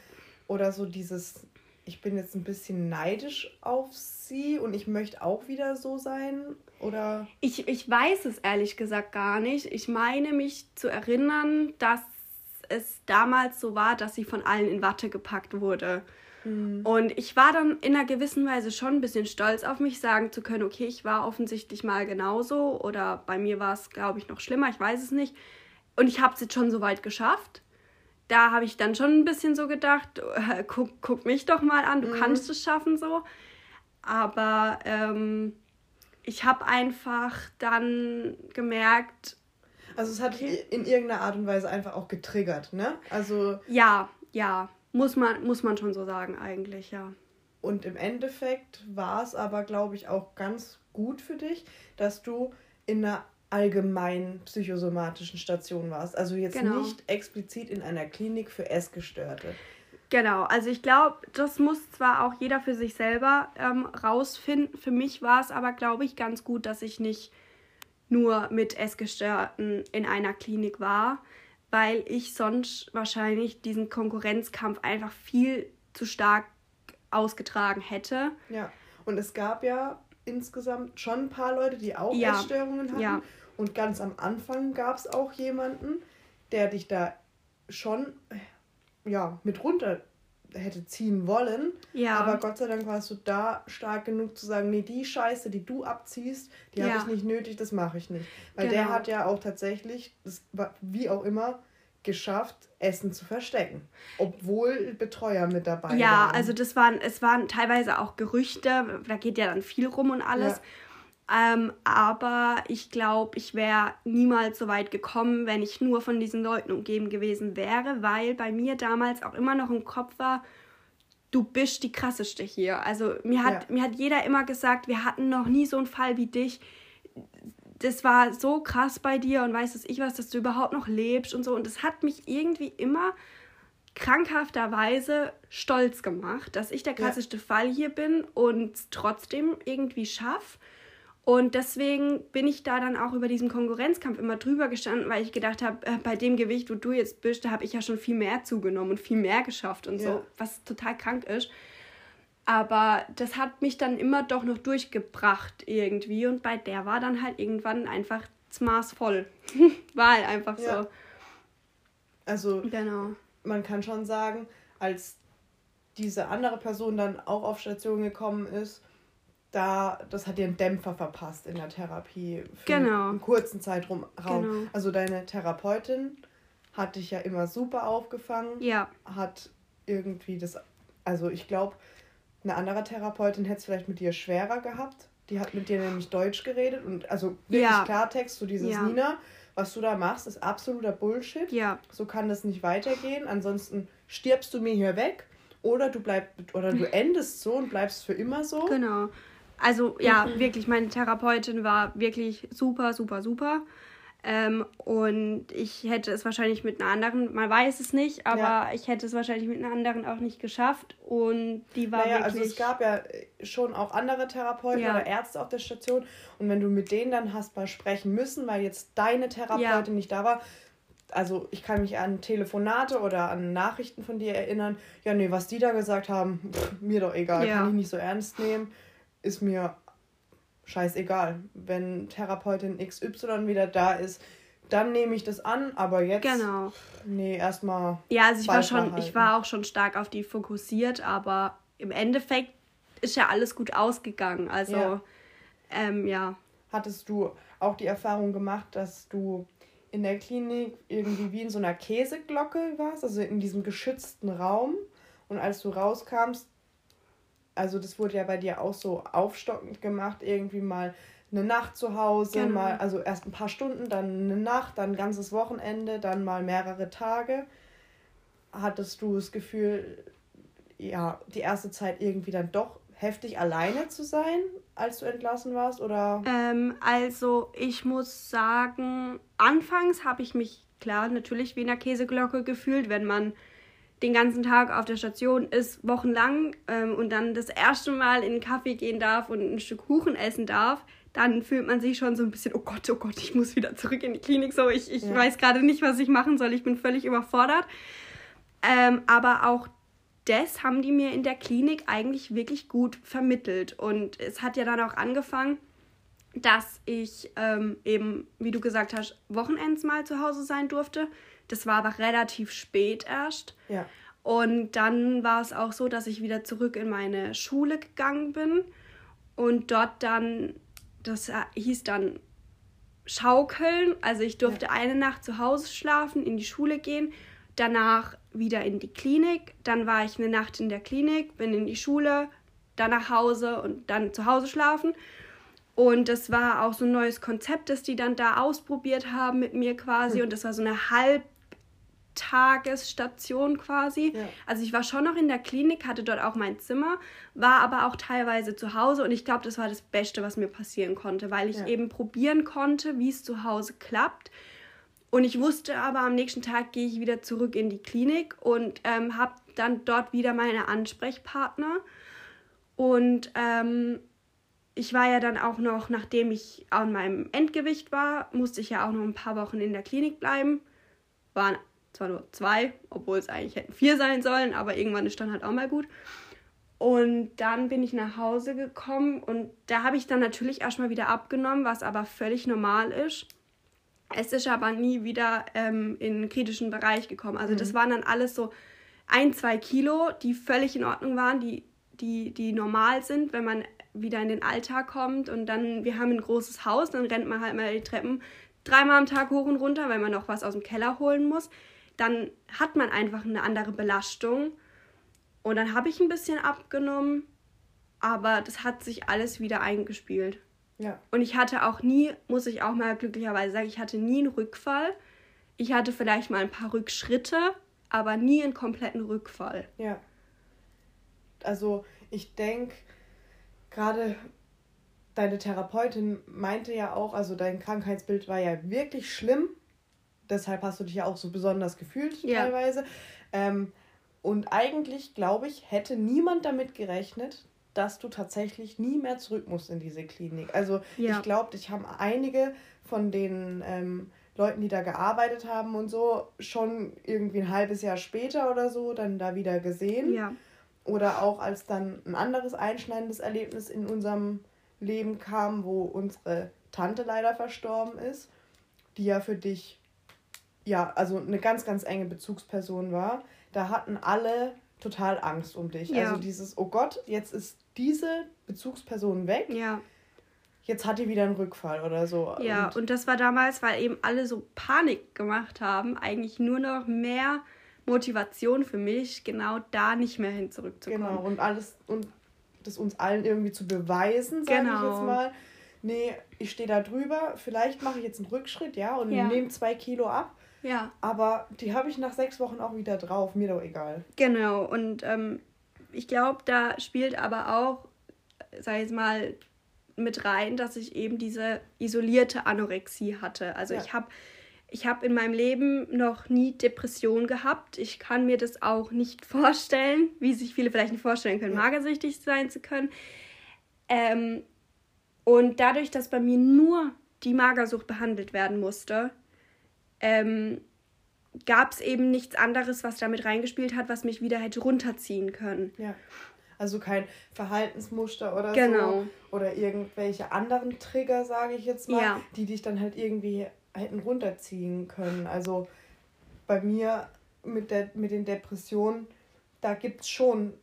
oder so dieses, ich bin jetzt ein bisschen neidisch auf sie und ich möchte auch wieder so sein? Oder? Ich, ich weiß es ehrlich gesagt gar nicht. Ich meine mich zu erinnern, dass es damals so war, dass sie von allen in Watte gepackt wurde. Mhm. Und ich war dann in einer gewissen Weise schon ein bisschen stolz auf mich, sagen zu können, okay, ich war offensichtlich mal genauso oder bei mir war es, glaube ich, noch schlimmer, ich weiß es nicht. Und ich habe es jetzt schon so weit geschafft. Da habe ich dann schon ein bisschen so gedacht, äh, guck, guck mich doch mal an, du mhm. kannst es schaffen so. Aber ähm, ich habe einfach dann gemerkt, also es hat in irgendeiner Art und Weise einfach auch getriggert, ne? Also ja, ja. Muss man, muss man schon so sagen, eigentlich, ja. Und im Endeffekt war es aber, glaube ich, auch ganz gut für dich, dass du in einer allgemeinen psychosomatischen Station warst. Also jetzt genau. nicht explizit in einer Klinik für Essgestörte. Genau, also ich glaube, das muss zwar auch jeder für sich selber ähm, rausfinden. Für mich war es aber, glaube ich, ganz gut, dass ich nicht nur mit Essgestörten in einer Klinik war, weil ich sonst wahrscheinlich diesen Konkurrenzkampf einfach viel zu stark ausgetragen hätte. Ja, und es gab ja insgesamt schon ein paar Leute, die auch ja. Essstörungen hatten. Ja. Und ganz am Anfang gab es auch jemanden, der dich da schon ja, mit runter hätte ziehen wollen. Ja. Aber Gott sei Dank warst du da stark genug zu sagen, nee, die Scheiße, die du abziehst, die ja. habe ich nicht nötig, das mache ich nicht. Weil genau. der hat ja auch tatsächlich, wie auch immer, geschafft, Essen zu verstecken, obwohl Betreuer mit dabei ja, waren. Ja, also das waren, es waren teilweise auch Gerüchte, da geht ja dann viel rum und alles. Ja. Ähm, aber ich glaube, ich wäre niemals so weit gekommen, wenn ich nur von diesen Leuten umgeben gewesen wäre, weil bei mir damals auch immer noch im Kopf war, du bist die krasseste hier. Also mir hat, ja. mir hat jeder immer gesagt, wir hatten noch nie so einen Fall wie dich das war so krass bei dir und weiß es ich was, dass du überhaupt noch lebst und so. Und das hat mich irgendwie immer krankhafterweise stolz gemacht, dass ich der krasseste ja. Fall hier bin und trotzdem irgendwie schaff. Und deswegen bin ich da dann auch über diesen Konkurrenzkampf immer drüber gestanden, weil ich gedacht habe, äh, bei dem Gewicht, wo du jetzt bist, da habe ich ja schon viel mehr zugenommen und viel mehr geschafft und ja. so, was total krank ist. Aber das hat mich dann immer doch noch durchgebracht irgendwie. Und bei der war dann halt irgendwann einfach das Maß voll. war halt einfach ja. so. Also, genau. man kann schon sagen, als diese andere Person dann auch auf Station gekommen ist, da, das hat dir einen Dämpfer verpasst in der Therapie für genau. einen kurzen Zeitraum. Genau. Also deine Therapeutin hat dich ja immer super aufgefangen. Ja. Hat irgendwie das, also ich glaube, eine andere Therapeutin hätte es vielleicht mit dir schwerer gehabt. Die hat mit dir nämlich Deutsch geredet und also wirklich ja. Klartext, so dieses ja. Nina, was du da machst, ist absoluter Bullshit. Ja. So kann das nicht weitergehen. Ansonsten stirbst du mir hier weg oder du bleibst oder du endest so und bleibst für immer so. Genau. Also ja, wirklich, meine Therapeutin war wirklich super, super, super. Ähm, und ich hätte es wahrscheinlich mit einer anderen, man weiß es nicht, aber ja. ich hätte es wahrscheinlich mit einer anderen auch nicht geschafft. Und die war naja, wirklich... also es gab ja schon auch andere Therapeuten ja. oder Ärzte auf der Station. Und wenn du mit denen dann hast mal sprechen müssen, weil jetzt deine Therapeutin ja. nicht da war, also ich kann mich an Telefonate oder an Nachrichten von dir erinnern. Ja, nee, was die da gesagt haben, pff, mir doch egal, kann ich nicht so ernst nehmen ist mir scheißegal. Wenn Therapeutin XY wieder da ist, dann nehme ich das an, aber jetzt. Genau. Nee, erstmal. Ja, also ich war schon, ich war auch schon stark auf die fokussiert, aber im Endeffekt ist ja alles gut ausgegangen. Also, ja. Ähm, ja. Hattest du auch die Erfahrung gemacht, dass du in der Klinik irgendwie wie in so einer Käseglocke warst, also in diesem geschützten Raum und als du rauskamst, also das wurde ja bei dir auch so aufstockend gemacht, irgendwie mal eine Nacht zu Hause, genau. mal, also erst ein paar Stunden, dann eine Nacht, dann ein ganzes Wochenende, dann mal mehrere Tage. Hattest du das Gefühl, ja, die erste Zeit irgendwie dann doch heftig alleine zu sein, als du entlassen warst, oder? Ähm, also ich muss sagen, anfangs habe ich mich klar natürlich wie in einer Käseglocke gefühlt, wenn man den ganzen Tag auf der Station ist, wochenlang ähm, und dann das erste Mal in einen Kaffee gehen darf und ein Stück Kuchen essen darf, dann fühlt man sich schon so ein bisschen, oh Gott, oh Gott, ich muss wieder zurück in die Klinik. So, ich, ich ja. weiß gerade nicht, was ich machen soll. Ich bin völlig überfordert. Ähm, aber auch das haben die mir in der Klinik eigentlich wirklich gut vermittelt. Und es hat ja dann auch angefangen, dass ich ähm, eben, wie du gesagt hast, Wochenends mal zu Hause sein durfte. Das war aber relativ spät erst. Ja. Und dann war es auch so, dass ich wieder zurück in meine Schule gegangen bin und dort dann das hieß dann Schaukeln. Also ich durfte ja. eine Nacht zu Hause schlafen, in die Schule gehen, danach wieder in die Klinik. Dann war ich eine Nacht in der Klinik, bin in die Schule, dann nach Hause und dann zu Hause schlafen. Und das war auch so ein neues Konzept, das die dann da ausprobiert haben mit mir quasi. Hm. Und das war so eine halb Tagesstation quasi. Ja. Also ich war schon noch in der Klinik, hatte dort auch mein Zimmer, war aber auch teilweise zu Hause und ich glaube, das war das Beste, was mir passieren konnte, weil ich ja. eben probieren konnte, wie es zu Hause klappt. Und ich wusste aber, am nächsten Tag gehe ich wieder zurück in die Klinik und ähm, habe dann dort wieder meine Ansprechpartner. Und ähm, ich war ja dann auch noch, nachdem ich an meinem Endgewicht war, musste ich ja auch noch ein paar Wochen in der Klinik bleiben. Waren zwar nur zwei, obwohl es eigentlich hätten vier sein sollen, aber irgendwann ist dann halt auch mal gut. Und dann bin ich nach Hause gekommen und da habe ich dann natürlich erstmal wieder abgenommen, was aber völlig normal ist. Es ist aber nie wieder ähm, in den kritischen Bereich gekommen. Also mhm. das waren dann alles so ein, zwei Kilo, die völlig in Ordnung waren, die, die, die normal sind, wenn man wieder in den Alltag kommt. Und dann, wir haben ein großes Haus, dann rennt man halt mal die Treppen dreimal am Tag hoch und runter, weil man noch was aus dem Keller holen muss dann hat man einfach eine andere Belastung. Und dann habe ich ein bisschen abgenommen, aber das hat sich alles wieder eingespielt. Ja. Und ich hatte auch nie, muss ich auch mal glücklicherweise sagen, ich hatte nie einen Rückfall. Ich hatte vielleicht mal ein paar Rückschritte, aber nie einen kompletten Rückfall. Ja. Also ich denke, gerade deine Therapeutin meinte ja auch, also dein Krankheitsbild war ja wirklich schlimm deshalb hast du dich ja auch so besonders gefühlt ja. teilweise. Ähm, und eigentlich, glaube ich, hätte niemand damit gerechnet, dass du tatsächlich nie mehr zurück musst in diese Klinik. Also ja. ich glaube, ich habe einige von den ähm, Leuten, die da gearbeitet haben und so, schon irgendwie ein halbes Jahr später oder so dann da wieder gesehen. Ja. Oder auch als dann ein anderes einschneidendes Erlebnis in unserem Leben kam, wo unsere Tante leider verstorben ist, die ja für dich ja, also eine ganz, ganz enge Bezugsperson war, da hatten alle total Angst um dich. Ja. Also dieses, oh Gott, jetzt ist diese Bezugsperson weg. Ja. Jetzt hat die wieder einen Rückfall oder so. Ja, und, und das war damals, weil eben alle so Panik gemacht haben, eigentlich nur noch mehr Motivation für mich, genau da nicht mehr hin zurückzukommen. Genau, und alles, und das uns allen irgendwie zu beweisen, sage genau. ich jetzt mal. Nee, ich stehe da drüber, vielleicht mache ich jetzt einen Rückschritt, ja, und ja. nehme zwei Kilo ab. Ja. Aber die habe ich nach sechs Wochen auch wieder drauf, mir doch egal. Genau, und ähm, ich glaube, da spielt aber auch, sag ich mal, mit rein, dass ich eben diese isolierte Anorexie hatte. Also ja. ich habe ich habe in meinem Leben noch nie Depression gehabt. Ich kann mir das auch nicht vorstellen, wie sich viele vielleicht nicht vorstellen können, ja. magersüchtig sein zu können. Ähm, und dadurch, dass bei mir nur die Magersucht behandelt werden musste, ähm, gab es eben nichts anderes, was damit reingespielt hat, was mich wieder hätte runterziehen können. Ja. Also kein Verhaltensmuster oder genau. so. Oder irgendwelche anderen Trigger, sage ich jetzt mal, ja. die dich dann halt irgendwie hätten runterziehen können. Also bei mir mit, der, mit den Depressionen, da gibt es schon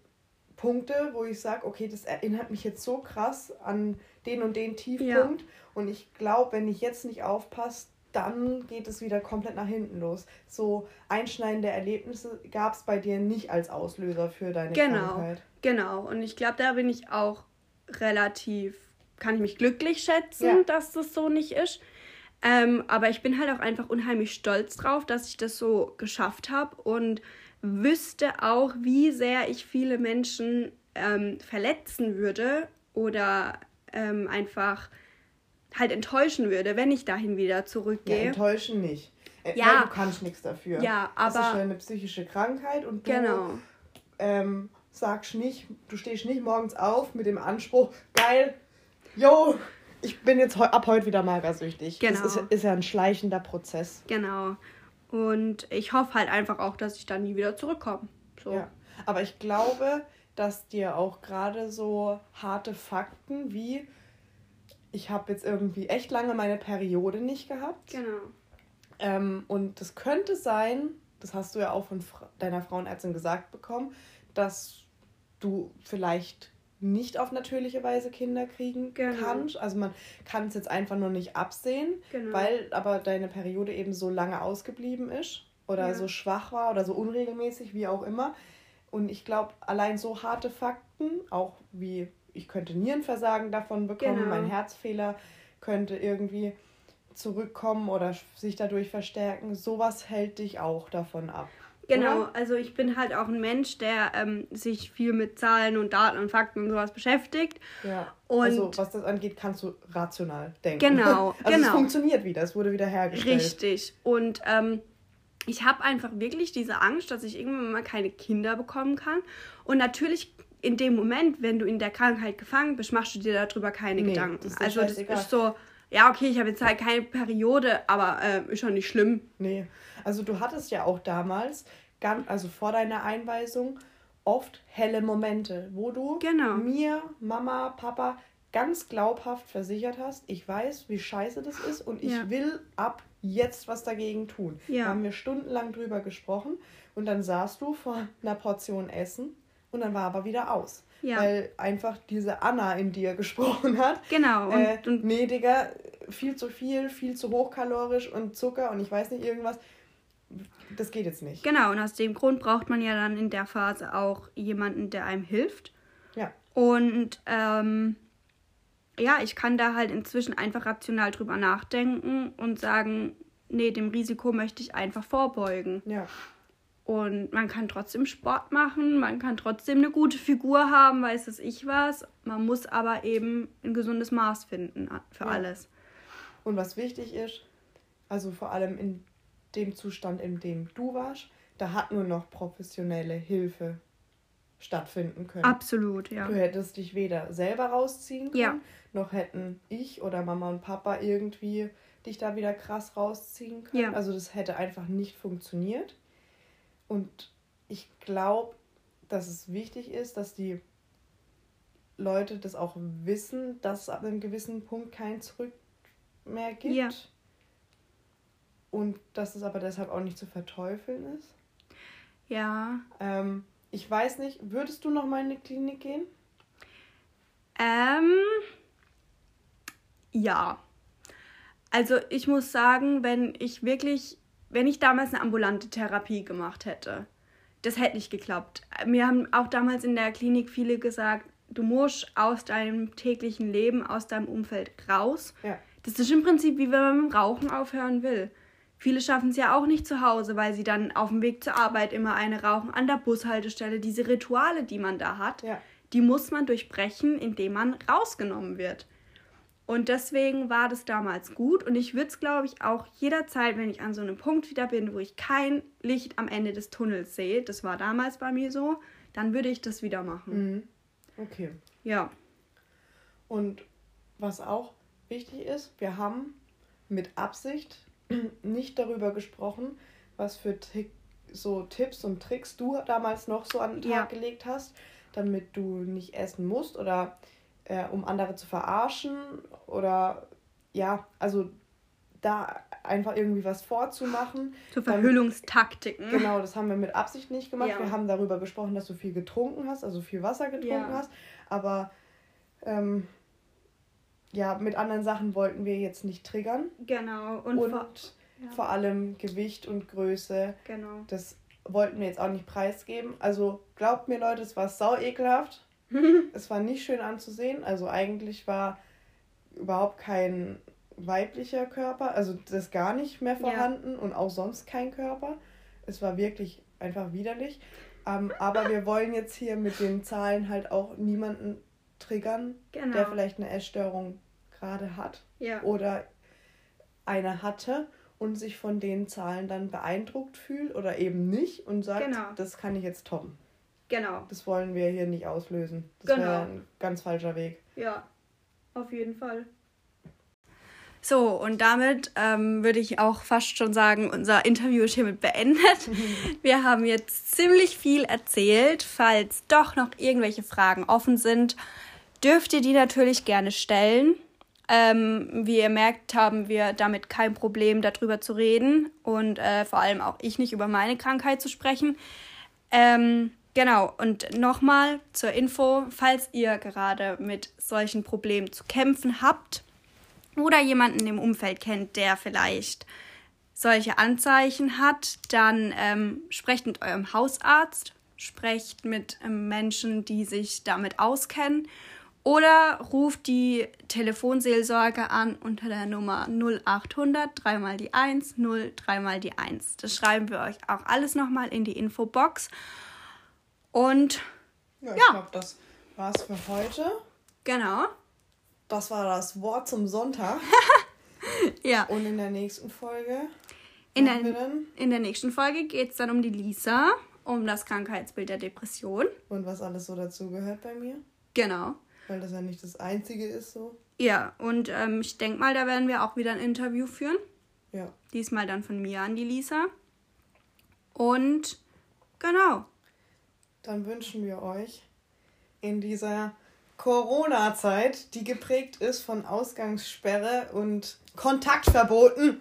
Punkte, wo ich sage, okay, das erinnert mich jetzt so krass an den und den Tiefpunkt. Ja. Und ich glaube, wenn ich jetzt nicht aufpasse, dann geht es wieder komplett nach hinten los. So einschneidende Erlebnisse gab es bei dir nicht als Auslöser für deine genau, Krankheit. Genau, und ich glaube, da bin ich auch relativ, kann ich mich glücklich schätzen, ja. dass das so nicht ist. Ähm, aber ich bin halt auch einfach unheimlich stolz drauf, dass ich das so geschafft habe und wüsste auch, wie sehr ich viele Menschen ähm, verletzen würde oder ähm, einfach halt enttäuschen würde, wenn ich dahin wieder zurückgehe. Ja, enttäuschen nicht. Äh, ja. du kannst nichts dafür. Ja, aber. Das ist schon eine psychische Krankheit und du genau. ähm, sagst nicht, du stehst nicht morgens auf mit dem Anspruch, geil, yo, ich bin jetzt ab heute wieder magersüchtig. Genau. Das ist, ist ja ein schleichender Prozess. Genau. Und ich hoffe halt einfach auch, dass ich dann nie wieder zurückkomme. So. Ja. Aber ich glaube, dass dir auch gerade so harte Fakten wie ich habe jetzt irgendwie echt lange meine Periode nicht gehabt. Genau. Ähm, und das könnte sein, das hast du ja auch von deiner Frauenärztin gesagt bekommen, dass du vielleicht nicht auf natürliche Weise Kinder kriegen genau. kannst. Also man kann es jetzt einfach nur nicht absehen, genau. weil aber deine Periode eben so lange ausgeblieben ist oder ja. so schwach war oder so unregelmäßig, wie auch immer. Und ich glaube, allein so harte Fakten, auch wie ich könnte Nierenversagen davon bekommen, genau. mein Herzfehler könnte irgendwie zurückkommen oder sich dadurch verstärken. Sowas hält dich auch davon ab. Genau, oder? also ich bin halt auch ein Mensch, der ähm, sich viel mit Zahlen und Daten und Fakten und sowas beschäftigt. Ja. Und also was das angeht, kannst du rational denken. Genau, also genau. es funktioniert wieder, es wurde wieder hergestellt. Richtig. Und ähm, ich habe einfach wirklich diese Angst, dass ich irgendwann mal keine Kinder bekommen kann. Und natürlich in dem Moment, wenn du in der Krankheit gefangen bist, machst du dir darüber keine nee, Gedanken. Das also das ist so, ja, okay, ich habe jetzt halt keine Periode, aber äh, ist schon nicht schlimm. Nee. Also du hattest ja auch damals, ganz, also vor deiner Einweisung, oft helle Momente, wo du genau. mir, Mama, Papa ganz glaubhaft versichert hast, ich weiß, wie scheiße das ist und ich ja. will ab jetzt was dagegen tun. Ja. Da haben wir stundenlang drüber gesprochen und dann saßt du vor einer Portion Essen und dann war aber wieder aus. Ja. Weil einfach diese Anna in dir gesprochen hat. Genau. Und, äh, und nee, Digga, viel zu viel, viel zu hochkalorisch und Zucker und ich weiß nicht irgendwas. Das geht jetzt nicht. Genau, und aus dem Grund braucht man ja dann in der Phase auch jemanden, der einem hilft. Ja. Und ähm, ja, ich kann da halt inzwischen einfach rational drüber nachdenken und sagen, nee, dem Risiko möchte ich einfach vorbeugen. Ja. Und man kann trotzdem Sport machen, man kann trotzdem eine gute Figur haben, weiß es ich was. Man muss aber eben ein gesundes Maß finden für ja. alles. Und was wichtig ist, also vor allem in dem Zustand, in dem du warst, da hat nur noch professionelle Hilfe stattfinden können. Absolut, ja. Du hättest dich weder selber rausziehen können, ja. noch hätten ich oder Mama und Papa irgendwie dich da wieder krass rausziehen können. Ja. Also das hätte einfach nicht funktioniert. Und ich glaube, dass es wichtig ist, dass die Leute das auch wissen, dass es ab einem gewissen Punkt kein Zurück mehr gibt. Ja. Und dass es aber deshalb auch nicht zu verteufeln ist. Ja. Ähm, ich weiß nicht, würdest du noch mal in die Klinik gehen? Ähm, ja. Also ich muss sagen, wenn ich wirklich wenn ich damals eine ambulante Therapie gemacht hätte, das hätte nicht geklappt. Mir haben auch damals in der Klinik viele gesagt, du musst aus deinem täglichen Leben, aus deinem Umfeld raus. Ja. Das ist im Prinzip wie wenn man mit dem Rauchen aufhören will. Viele schaffen es ja auch nicht zu Hause, weil sie dann auf dem Weg zur Arbeit immer eine rauchen, an der Bushaltestelle. Diese Rituale, die man da hat, ja. die muss man durchbrechen, indem man rausgenommen wird. Und deswegen war das damals gut und ich würde es, glaube ich, auch jederzeit, wenn ich an so einem Punkt wieder bin, wo ich kein Licht am Ende des Tunnels sehe, das war damals bei mir so, dann würde ich das wieder machen. Mhm. Okay. Ja. Und was auch wichtig ist, wir haben mit Absicht nicht darüber gesprochen, was für so Tipps und Tricks du damals noch so an den Tag ja. gelegt hast, damit du nicht essen musst oder äh, um andere zu verarschen oder ja, also da einfach irgendwie was vorzumachen. Zu Verhüllungstaktiken. Genau, das haben wir mit Absicht nicht gemacht. Ja. Wir haben darüber gesprochen, dass du viel getrunken hast, also viel Wasser getrunken ja. hast. Aber ähm, ja, mit anderen Sachen wollten wir jetzt nicht triggern. Genau. Und, und vor, ja. vor, allem Gewicht und Größe. Genau. Das wollten wir jetzt auch nicht preisgeben. Also glaubt mir Leute, es war sau ekelhaft. es war nicht schön anzusehen. Also eigentlich war überhaupt kein weiblicher Körper, also das gar nicht mehr vorhanden ja. und auch sonst kein Körper. Es war wirklich einfach widerlich. Ähm, aber wir wollen jetzt hier mit den Zahlen halt auch niemanden triggern, genau. der vielleicht eine Essstörung gerade hat ja. oder eine hatte und sich von den Zahlen dann beeindruckt fühlt oder eben nicht und sagt, genau. das kann ich jetzt toppen. Genau. Das wollen wir hier nicht auslösen. Das genau. wäre ein ganz falscher Weg. Ja, auf jeden Fall. So, und damit ähm, würde ich auch fast schon sagen, unser Interview ist hiermit beendet. Wir haben jetzt ziemlich viel erzählt. Falls doch noch irgendwelche Fragen offen sind, dürft ihr die natürlich gerne stellen. Ähm, wie ihr merkt, haben wir damit kein Problem, darüber zu reden und äh, vor allem auch ich nicht über meine Krankheit zu sprechen. Ähm, genau, und nochmal zur Info, falls ihr gerade mit solchen Problemen zu kämpfen habt oder jemanden im Umfeld kennt, der vielleicht solche Anzeichen hat, dann ähm, sprecht mit eurem Hausarzt, sprecht mit ähm, Menschen, die sich damit auskennen oder ruft die Telefonseelsorge an unter der Nummer 0800 dreimal die 1 0 dreimal die 1. Das schreiben wir euch auch alles nochmal in die Infobox. Und ja, ich ja. glaube, das war's für heute. Genau. Das war das Wort zum Sonntag. ja. Und in der nächsten Folge. In der, in der nächsten Folge geht es dann um die Lisa, um das Krankheitsbild der Depression. Und was alles so dazugehört bei mir. Genau. Weil das ja nicht das Einzige ist so. Ja, und ähm, ich denke mal, da werden wir auch wieder ein Interview führen. Ja. Diesmal dann von mir an die Lisa. Und genau. Dann wünschen wir euch in dieser Corona-Zeit, die geprägt ist von Ausgangssperre und Kontaktverboten.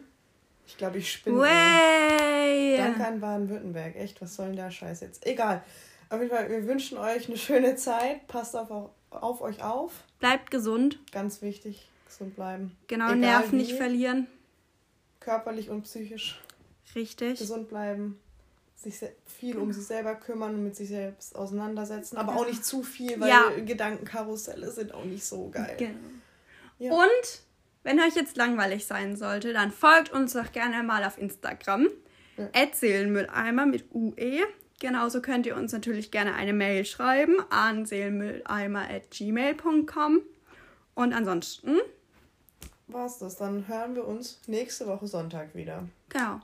Ich glaube, ich spinne. Way. Danke an Baden-Württemberg. Echt, was soll denn der Scheiß jetzt? Egal. Auf jeden Fall, wir wünschen euch eine schöne Zeit. Passt auf, auf euch auf. Bleibt gesund. Ganz wichtig, gesund bleiben. Genau, Nerven nicht verlieren. Körperlich und psychisch. Richtig. Gesund bleiben. Sich viel um sich selber kümmern und mit sich selbst auseinandersetzen. Aber auch nicht zu viel, weil ja. Gedankenkarusselle sind auch nicht so geil. Genau. Ja. Und wenn euch jetzt langweilig sein sollte, dann folgt uns doch gerne mal auf Instagram. Ja. Erzählenmülleimer mit UE. Genauso könnt ihr uns natürlich gerne eine Mail schreiben an seelenmülleimer.gmail.com. Und ansonsten war's das. Dann hören wir uns nächste Woche Sonntag wieder. Genau.